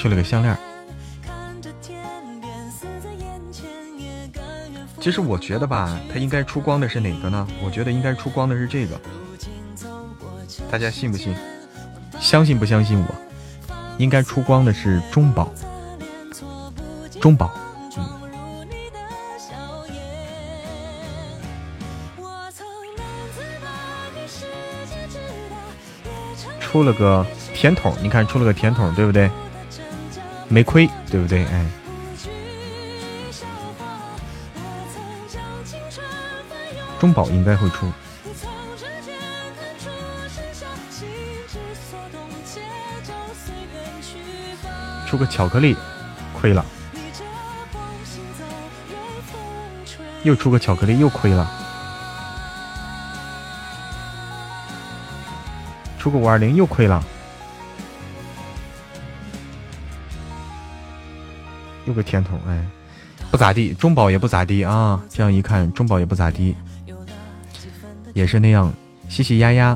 出了个项链。其实我觉得吧，它应该出光的是哪个呢？我觉得应该出光的是这个。大家信不信？相信不相信我？应该出光的是中宝，中宝，出了个甜筒，你看出了个甜筒，对不对？没亏，对不对？哎，中宝应该会出。出个巧克力，亏了；又出个巧克力，又亏了；出个五二零，又亏了；又个甜筒，哎，不咋地，中宝也不咋地啊。这样一看，中宝也不咋地，也是那样。谢谢丫丫，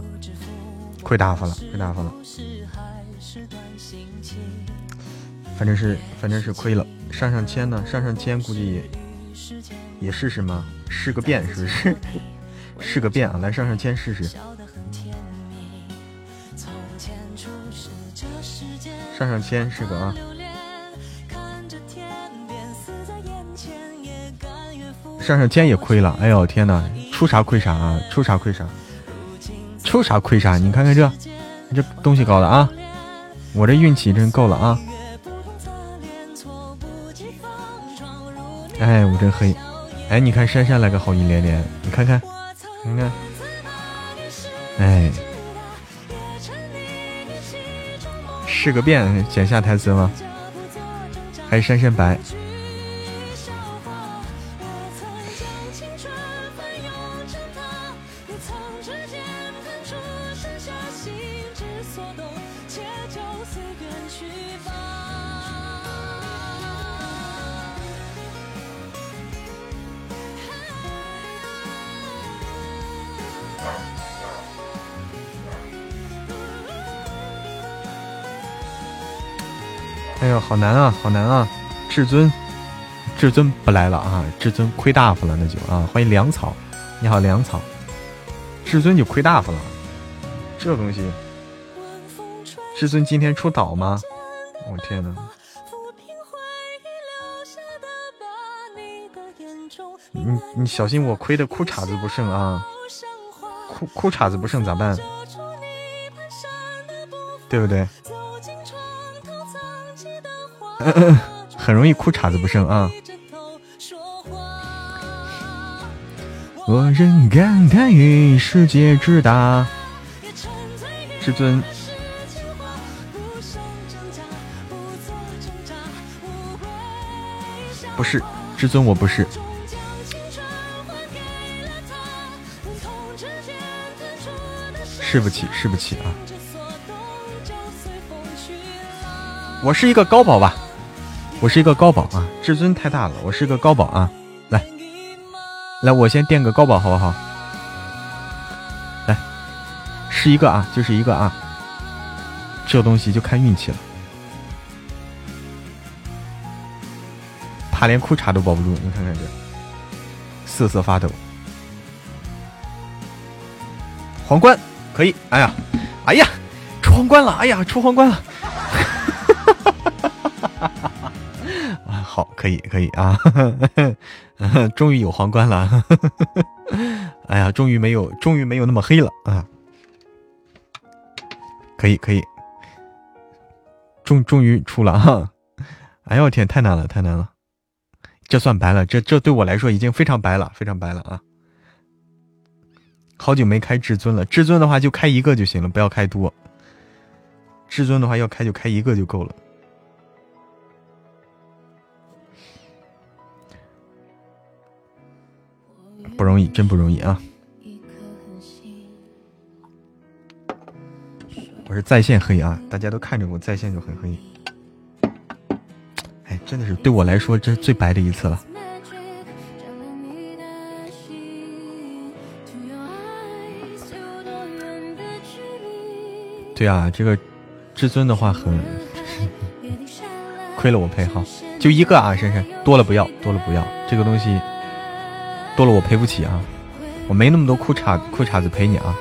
亏大发了，亏大发了。反正是，反正是亏了。上上签呢？上上签估计也也试试嘛？试个遍是不是？试个遍啊！来上上签试试。上上签是个啊。上上签也亏了。哎呦天哪！出啥亏啥啊？出啥亏啥？出啥亏啥？你看看这，这东西搞的啊！我这运气真够了啊！哎，我真黑！哎，你看珊珊来个好运连连，你看看，看看，哎，试个遍，剪下台词吗？还是珊珊白？好难啊，好难啊！至尊，至尊不来了啊！至尊亏大发了，那就啊！欢迎粮草，你好，粮草。至尊就亏大发了，这东西，至尊今天出岛吗？我天哪！你你小心我亏的裤衩子不剩啊！裤裤衩子不剩咋办？对不对？很容易裤衩子不剩啊！我仍感叹于世界之大，至尊不是至尊，我不是。是不起，是不起啊！我是一个高保吧。我是一个高保啊，至尊太大了，我是一个高保啊，来，来，我先垫个高保好不好？来，是一个啊，就是一个啊，这东西就看运气了，他连裤衩都保不住，你看看这，瑟瑟发抖。皇冠可以，哎呀，哎呀，出皇冠了，哎呀，出皇冠了。好，可以，可以啊！终于有皇冠了，哎呀，终于没有，终于没有那么黑了啊！可以，可以，终终于出了哈！哎呦我天，太难了，太难了！这算白了，这这对我来说已经非常白了，非常白了啊！好久没开至尊了，至尊的话就开一个就行了，不要开多。至尊的话要开就开一个就够了。不容易，真不容易啊！我是在线黑啊，大家都看着我在线就很黑。哎，真的是对我来说，这是最白的一次了。对啊，这个至尊的话很 亏了，我配哈，就一个啊，珊珊多了不要，多了不要，这个东西。多了我赔不起啊！我没那么多裤衩裤衩子赔你啊！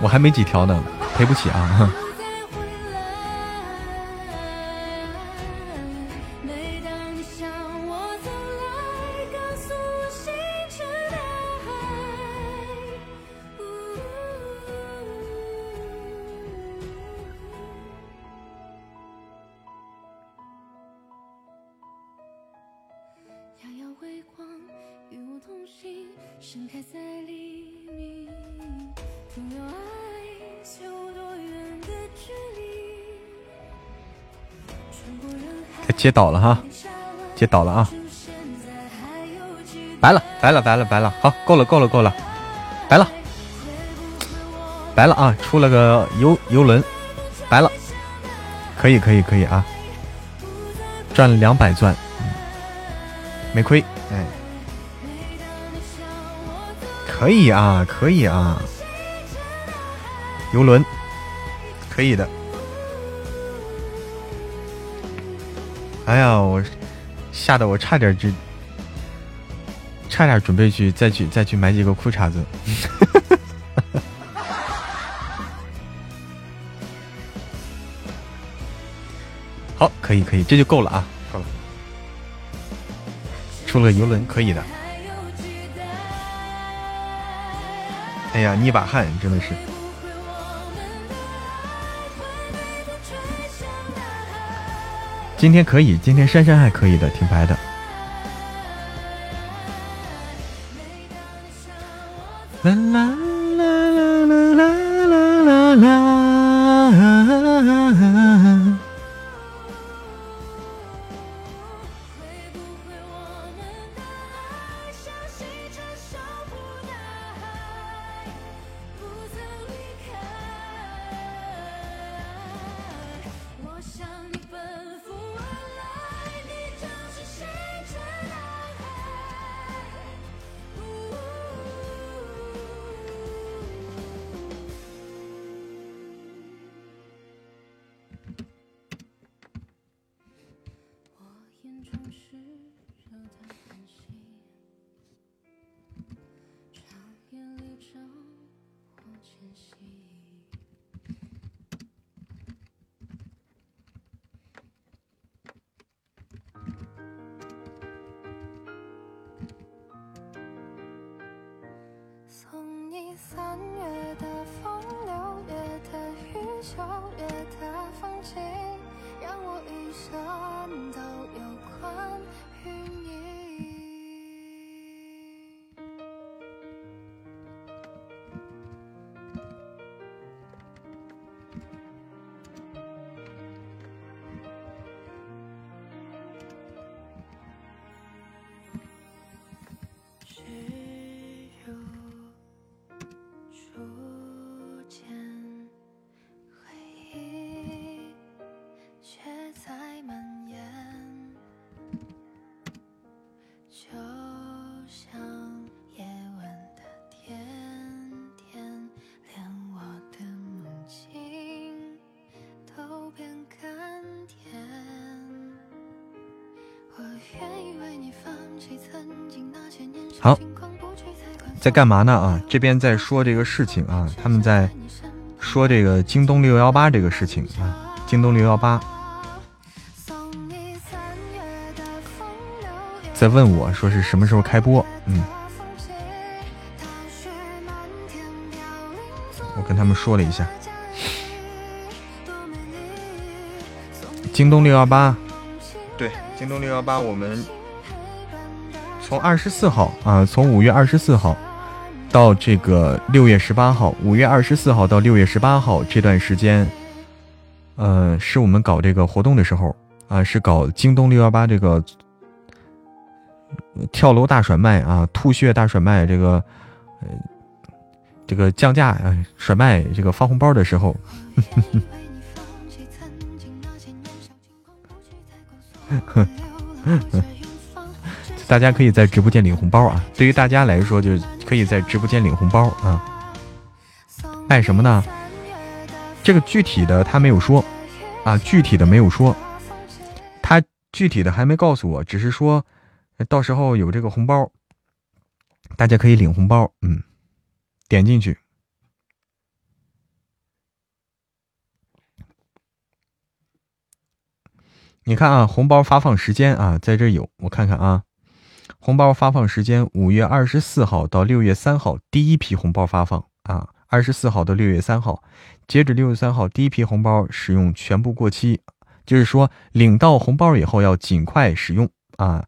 我还没几条呢，赔不起啊！接倒了哈，接倒了啊！白了，白了，白了，白了，好，够了，够了，够了，白了，白了啊！出了个游游轮，白了，可以，可以，可以啊！赚了两百钻，没亏，哎，可以啊，可以啊，游轮，可以的。哎呀，我吓得我差点就差点准备去再去再去买几个裤衩子。好，可以可以，这就够了啊，够了。出了游轮，可以的。哎呀，捏把汗，真的是。今天可以，今天珊珊还可以的，挺白的。在干嘛呢啊？这边在说这个事情啊，他们在说这个京东六幺八这个事情啊，京东六幺八在问我说是什么时候开播？嗯，我跟他们说了一下，京东六幺八，对，京东六幺八，我们。从二十四号啊，从五月二十四号到这个六月十八号，五月二十四号到六月十八号这段时间，呃，是我们搞这个活动的时候啊，是搞京东六幺八这个跳楼大甩卖啊，吐血大甩卖这个呃这个降价啊甩卖这个发红包的时候。大家可以在直播间领红包啊！对于大家来说，就可以在直播间领红包啊。卖什么呢？这个具体的他没有说啊，具体的没有说，他具体的还没告诉我，只是说到时候有这个红包，大家可以领红包。嗯，点进去，你看啊，红包发放时间啊，在这有，我看看啊。红包发放时间：五月二十四号到六月三号，第一批红包发放啊。二十四号到六月三号，截止六月三号，第一批红包使用全部过期，就是说领到红包以后要尽快使用啊，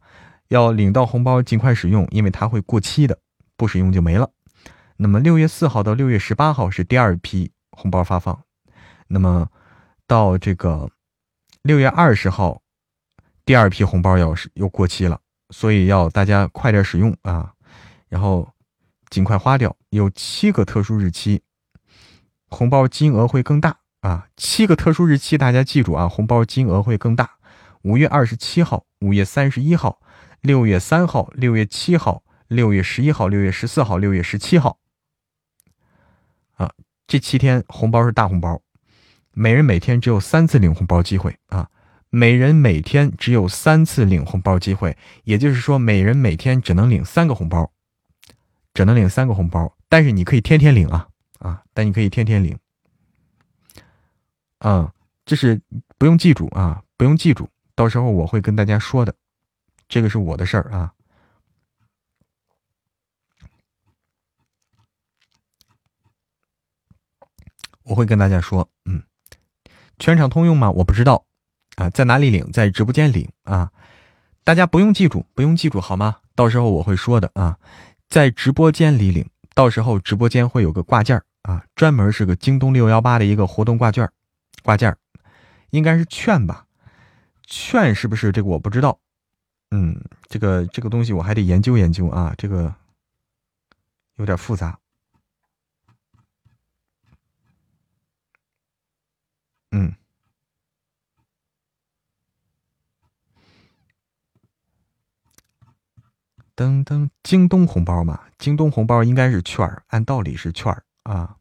要领到红包尽快使用，因为它会过期的，不使用就没了。那么六月四号到六月十八号是第二批红包发放，那么到这个六月二十号，第二批红包要是又过期了。所以要大家快点使用啊，然后尽快花掉。有七个特殊日期，红包金额会更大啊！七个特殊日期，大家记住啊，红包金额会更大。五月二十七号、五月三十一号、六月三号、六月七号、六月十一号、六月十四号、六月十七号啊，这七天红包是大红包，每人每天只有三次领红包机会啊。每人每天只有三次领红包机会，也就是说，每人每天只能领三个红包，只能领三个红包。但是你可以天天领啊啊！但你可以天天领，啊，这是不用记住啊，不用记住，到时候我会跟大家说的，这个是我的事儿啊，我会跟大家说，嗯，全场通用吗？我不知道。啊，在哪里领？在直播间领啊！大家不用记住，不用记住好吗？到时候我会说的啊，在直播间里领，到时候直播间会有个挂件啊，专门是个京东六幺八的一个活动挂件挂件应该是券吧？券是不是这个我不知道？嗯，这个这个东西我还得研究研究啊，这个有点复杂。嗯。噔噔，京东红包嘛，京东红包应该是券儿，按道理是券儿啊。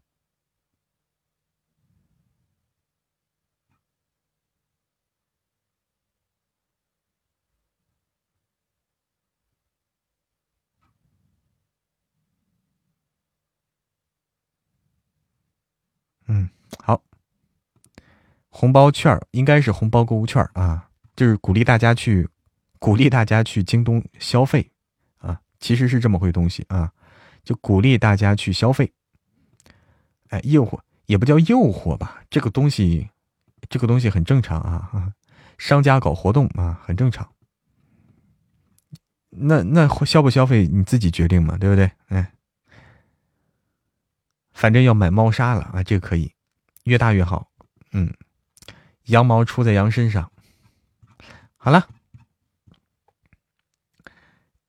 嗯，好，红包券儿应该是红包购物券儿啊，就是鼓励大家去，鼓励大家去京东消费。其实是这么回东西啊，就鼓励大家去消费。哎，诱惑也不叫诱惑吧，这个东西，这个东西很正常啊，商家搞活动啊，很正常。那那消不消费你自己决定嘛，对不对？哎，反正要买猫砂了啊，这个可以，越大越好。嗯，羊毛出在羊身上。好了，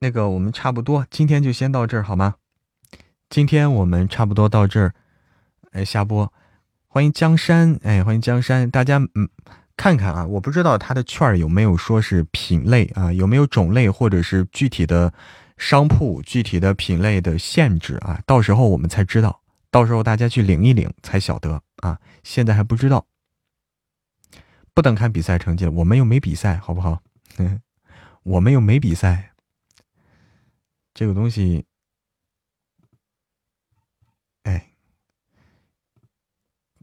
那个我们差不多，今天就先到这儿好吗？今天我们差不多到这儿，哎，下播。欢迎江山，哎，欢迎江山，大家嗯。看看啊，我不知道他的券有没有说是品类啊，有没有种类或者是具体的商铺、具体的品类的限制啊？到时候我们才知道，到时候大家去领一领才晓得啊。现在还不知道，不等看比赛成绩，我们又没比赛，好不好？我们又没比赛，这个东西。哎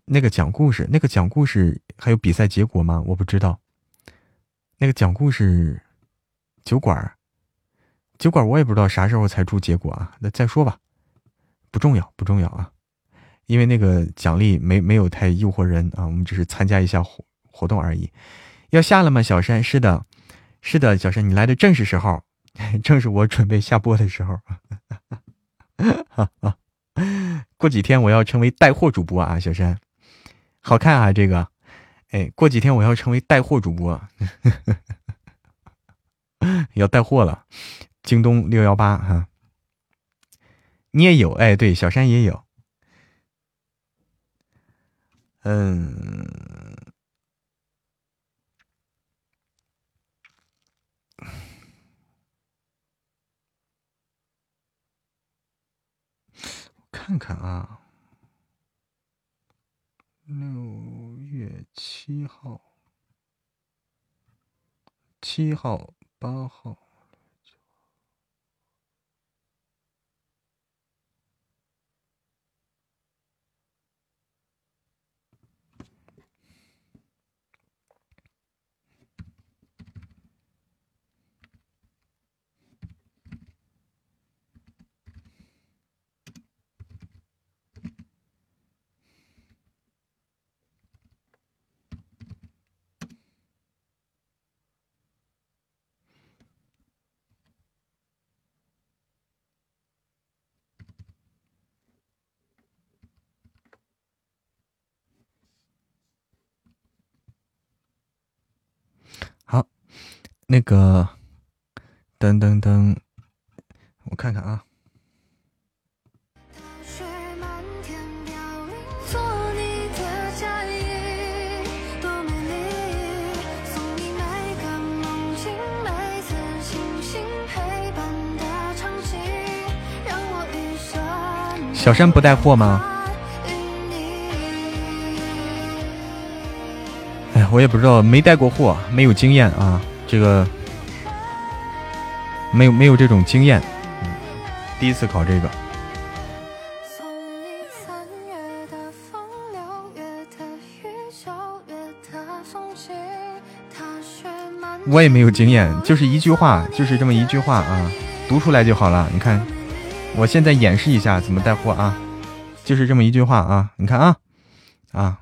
那个讲故事，那个讲故事还有比赛结果吗？我不知道。那个讲故事酒馆酒馆我也不知道啥时候才出结果啊。那再说吧，不重要，不重要啊。因为那个奖励没没有太诱惑人啊，我们只是参加一下活活动而已。要下了吗？小山，是的，是的，小山，你来的正是时候，正是我准备下播的时候。过几天我要成为带货主播啊，小山。好看啊，这个，哎，过几天我要成为带货主播，要带货了，京东六幺八哈，你也有哎，对，小山也有，嗯，看看啊。六月七号，七号、八号。好那个，噔噔噔，我看看啊。小山不带货吗？我也不知道，没带过货，没有经验啊。这个没有没有这种经验，第一次考这个，我也没有经验，就是一句话，就是这么一句话啊，读出来就好了。你看，我现在演示一下怎么带货啊，就是这么一句话啊，你看啊啊，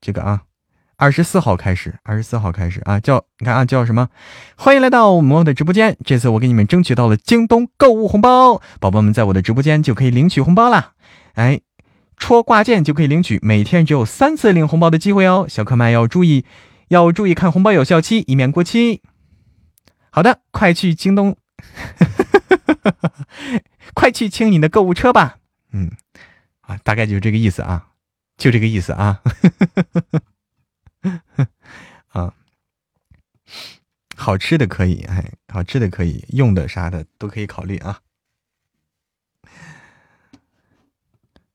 这个啊。二十四号开始，二十四号开始啊！叫你看啊，叫什么？欢迎来到我们的直播间。这次我给你们争取到了京东购物红包，宝宝们在我的直播间就可以领取红包啦！哎，戳挂件就可以领取，每天只有三次领红包的机会哦，小可们要注意，要注意看红包有效期，以免过期。好的，快去京东，快去清你的购物车吧。嗯，啊，大概就是这个意思啊，就这个意思啊。啊，好吃的可以，哎，好吃的可以，用的啥的都可以考虑啊。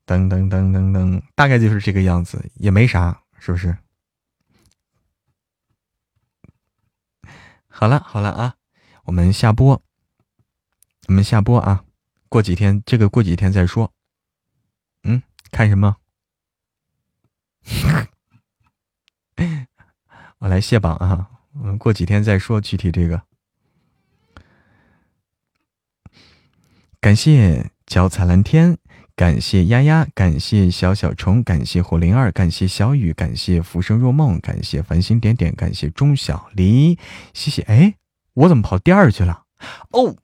噔噔噔噔噔，大概就是这个样子，也没啥，是不是？好了好了啊，我们下播，我们下播啊，过几天这个过几天再说。嗯，看什么？我来卸榜啊！我们过几天再说具体这个。感谢脚踩蓝天，感谢丫丫，感谢小小虫，感谢火灵儿，感谢小雨，感谢浮生若梦，感谢繁星点点，感谢钟小黎，谢谢。哎，我怎么跑第二去了？哦，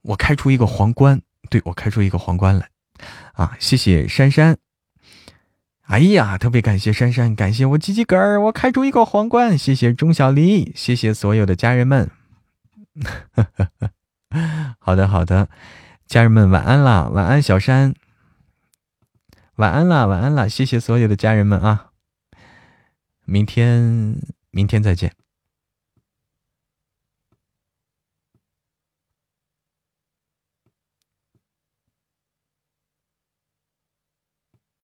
我开出一个皇冠，对我开出一个皇冠来啊！谢谢珊珊。哎呀，特别感谢珊珊，感谢我鸡鸡哥儿，我开出一个皇冠。谢谢钟小黎，谢谢所有的家人们。好的，好的。家人们晚安啦，晚安小山，晚安啦，晚安啦，谢谢所有的家人们啊，明天明天再见。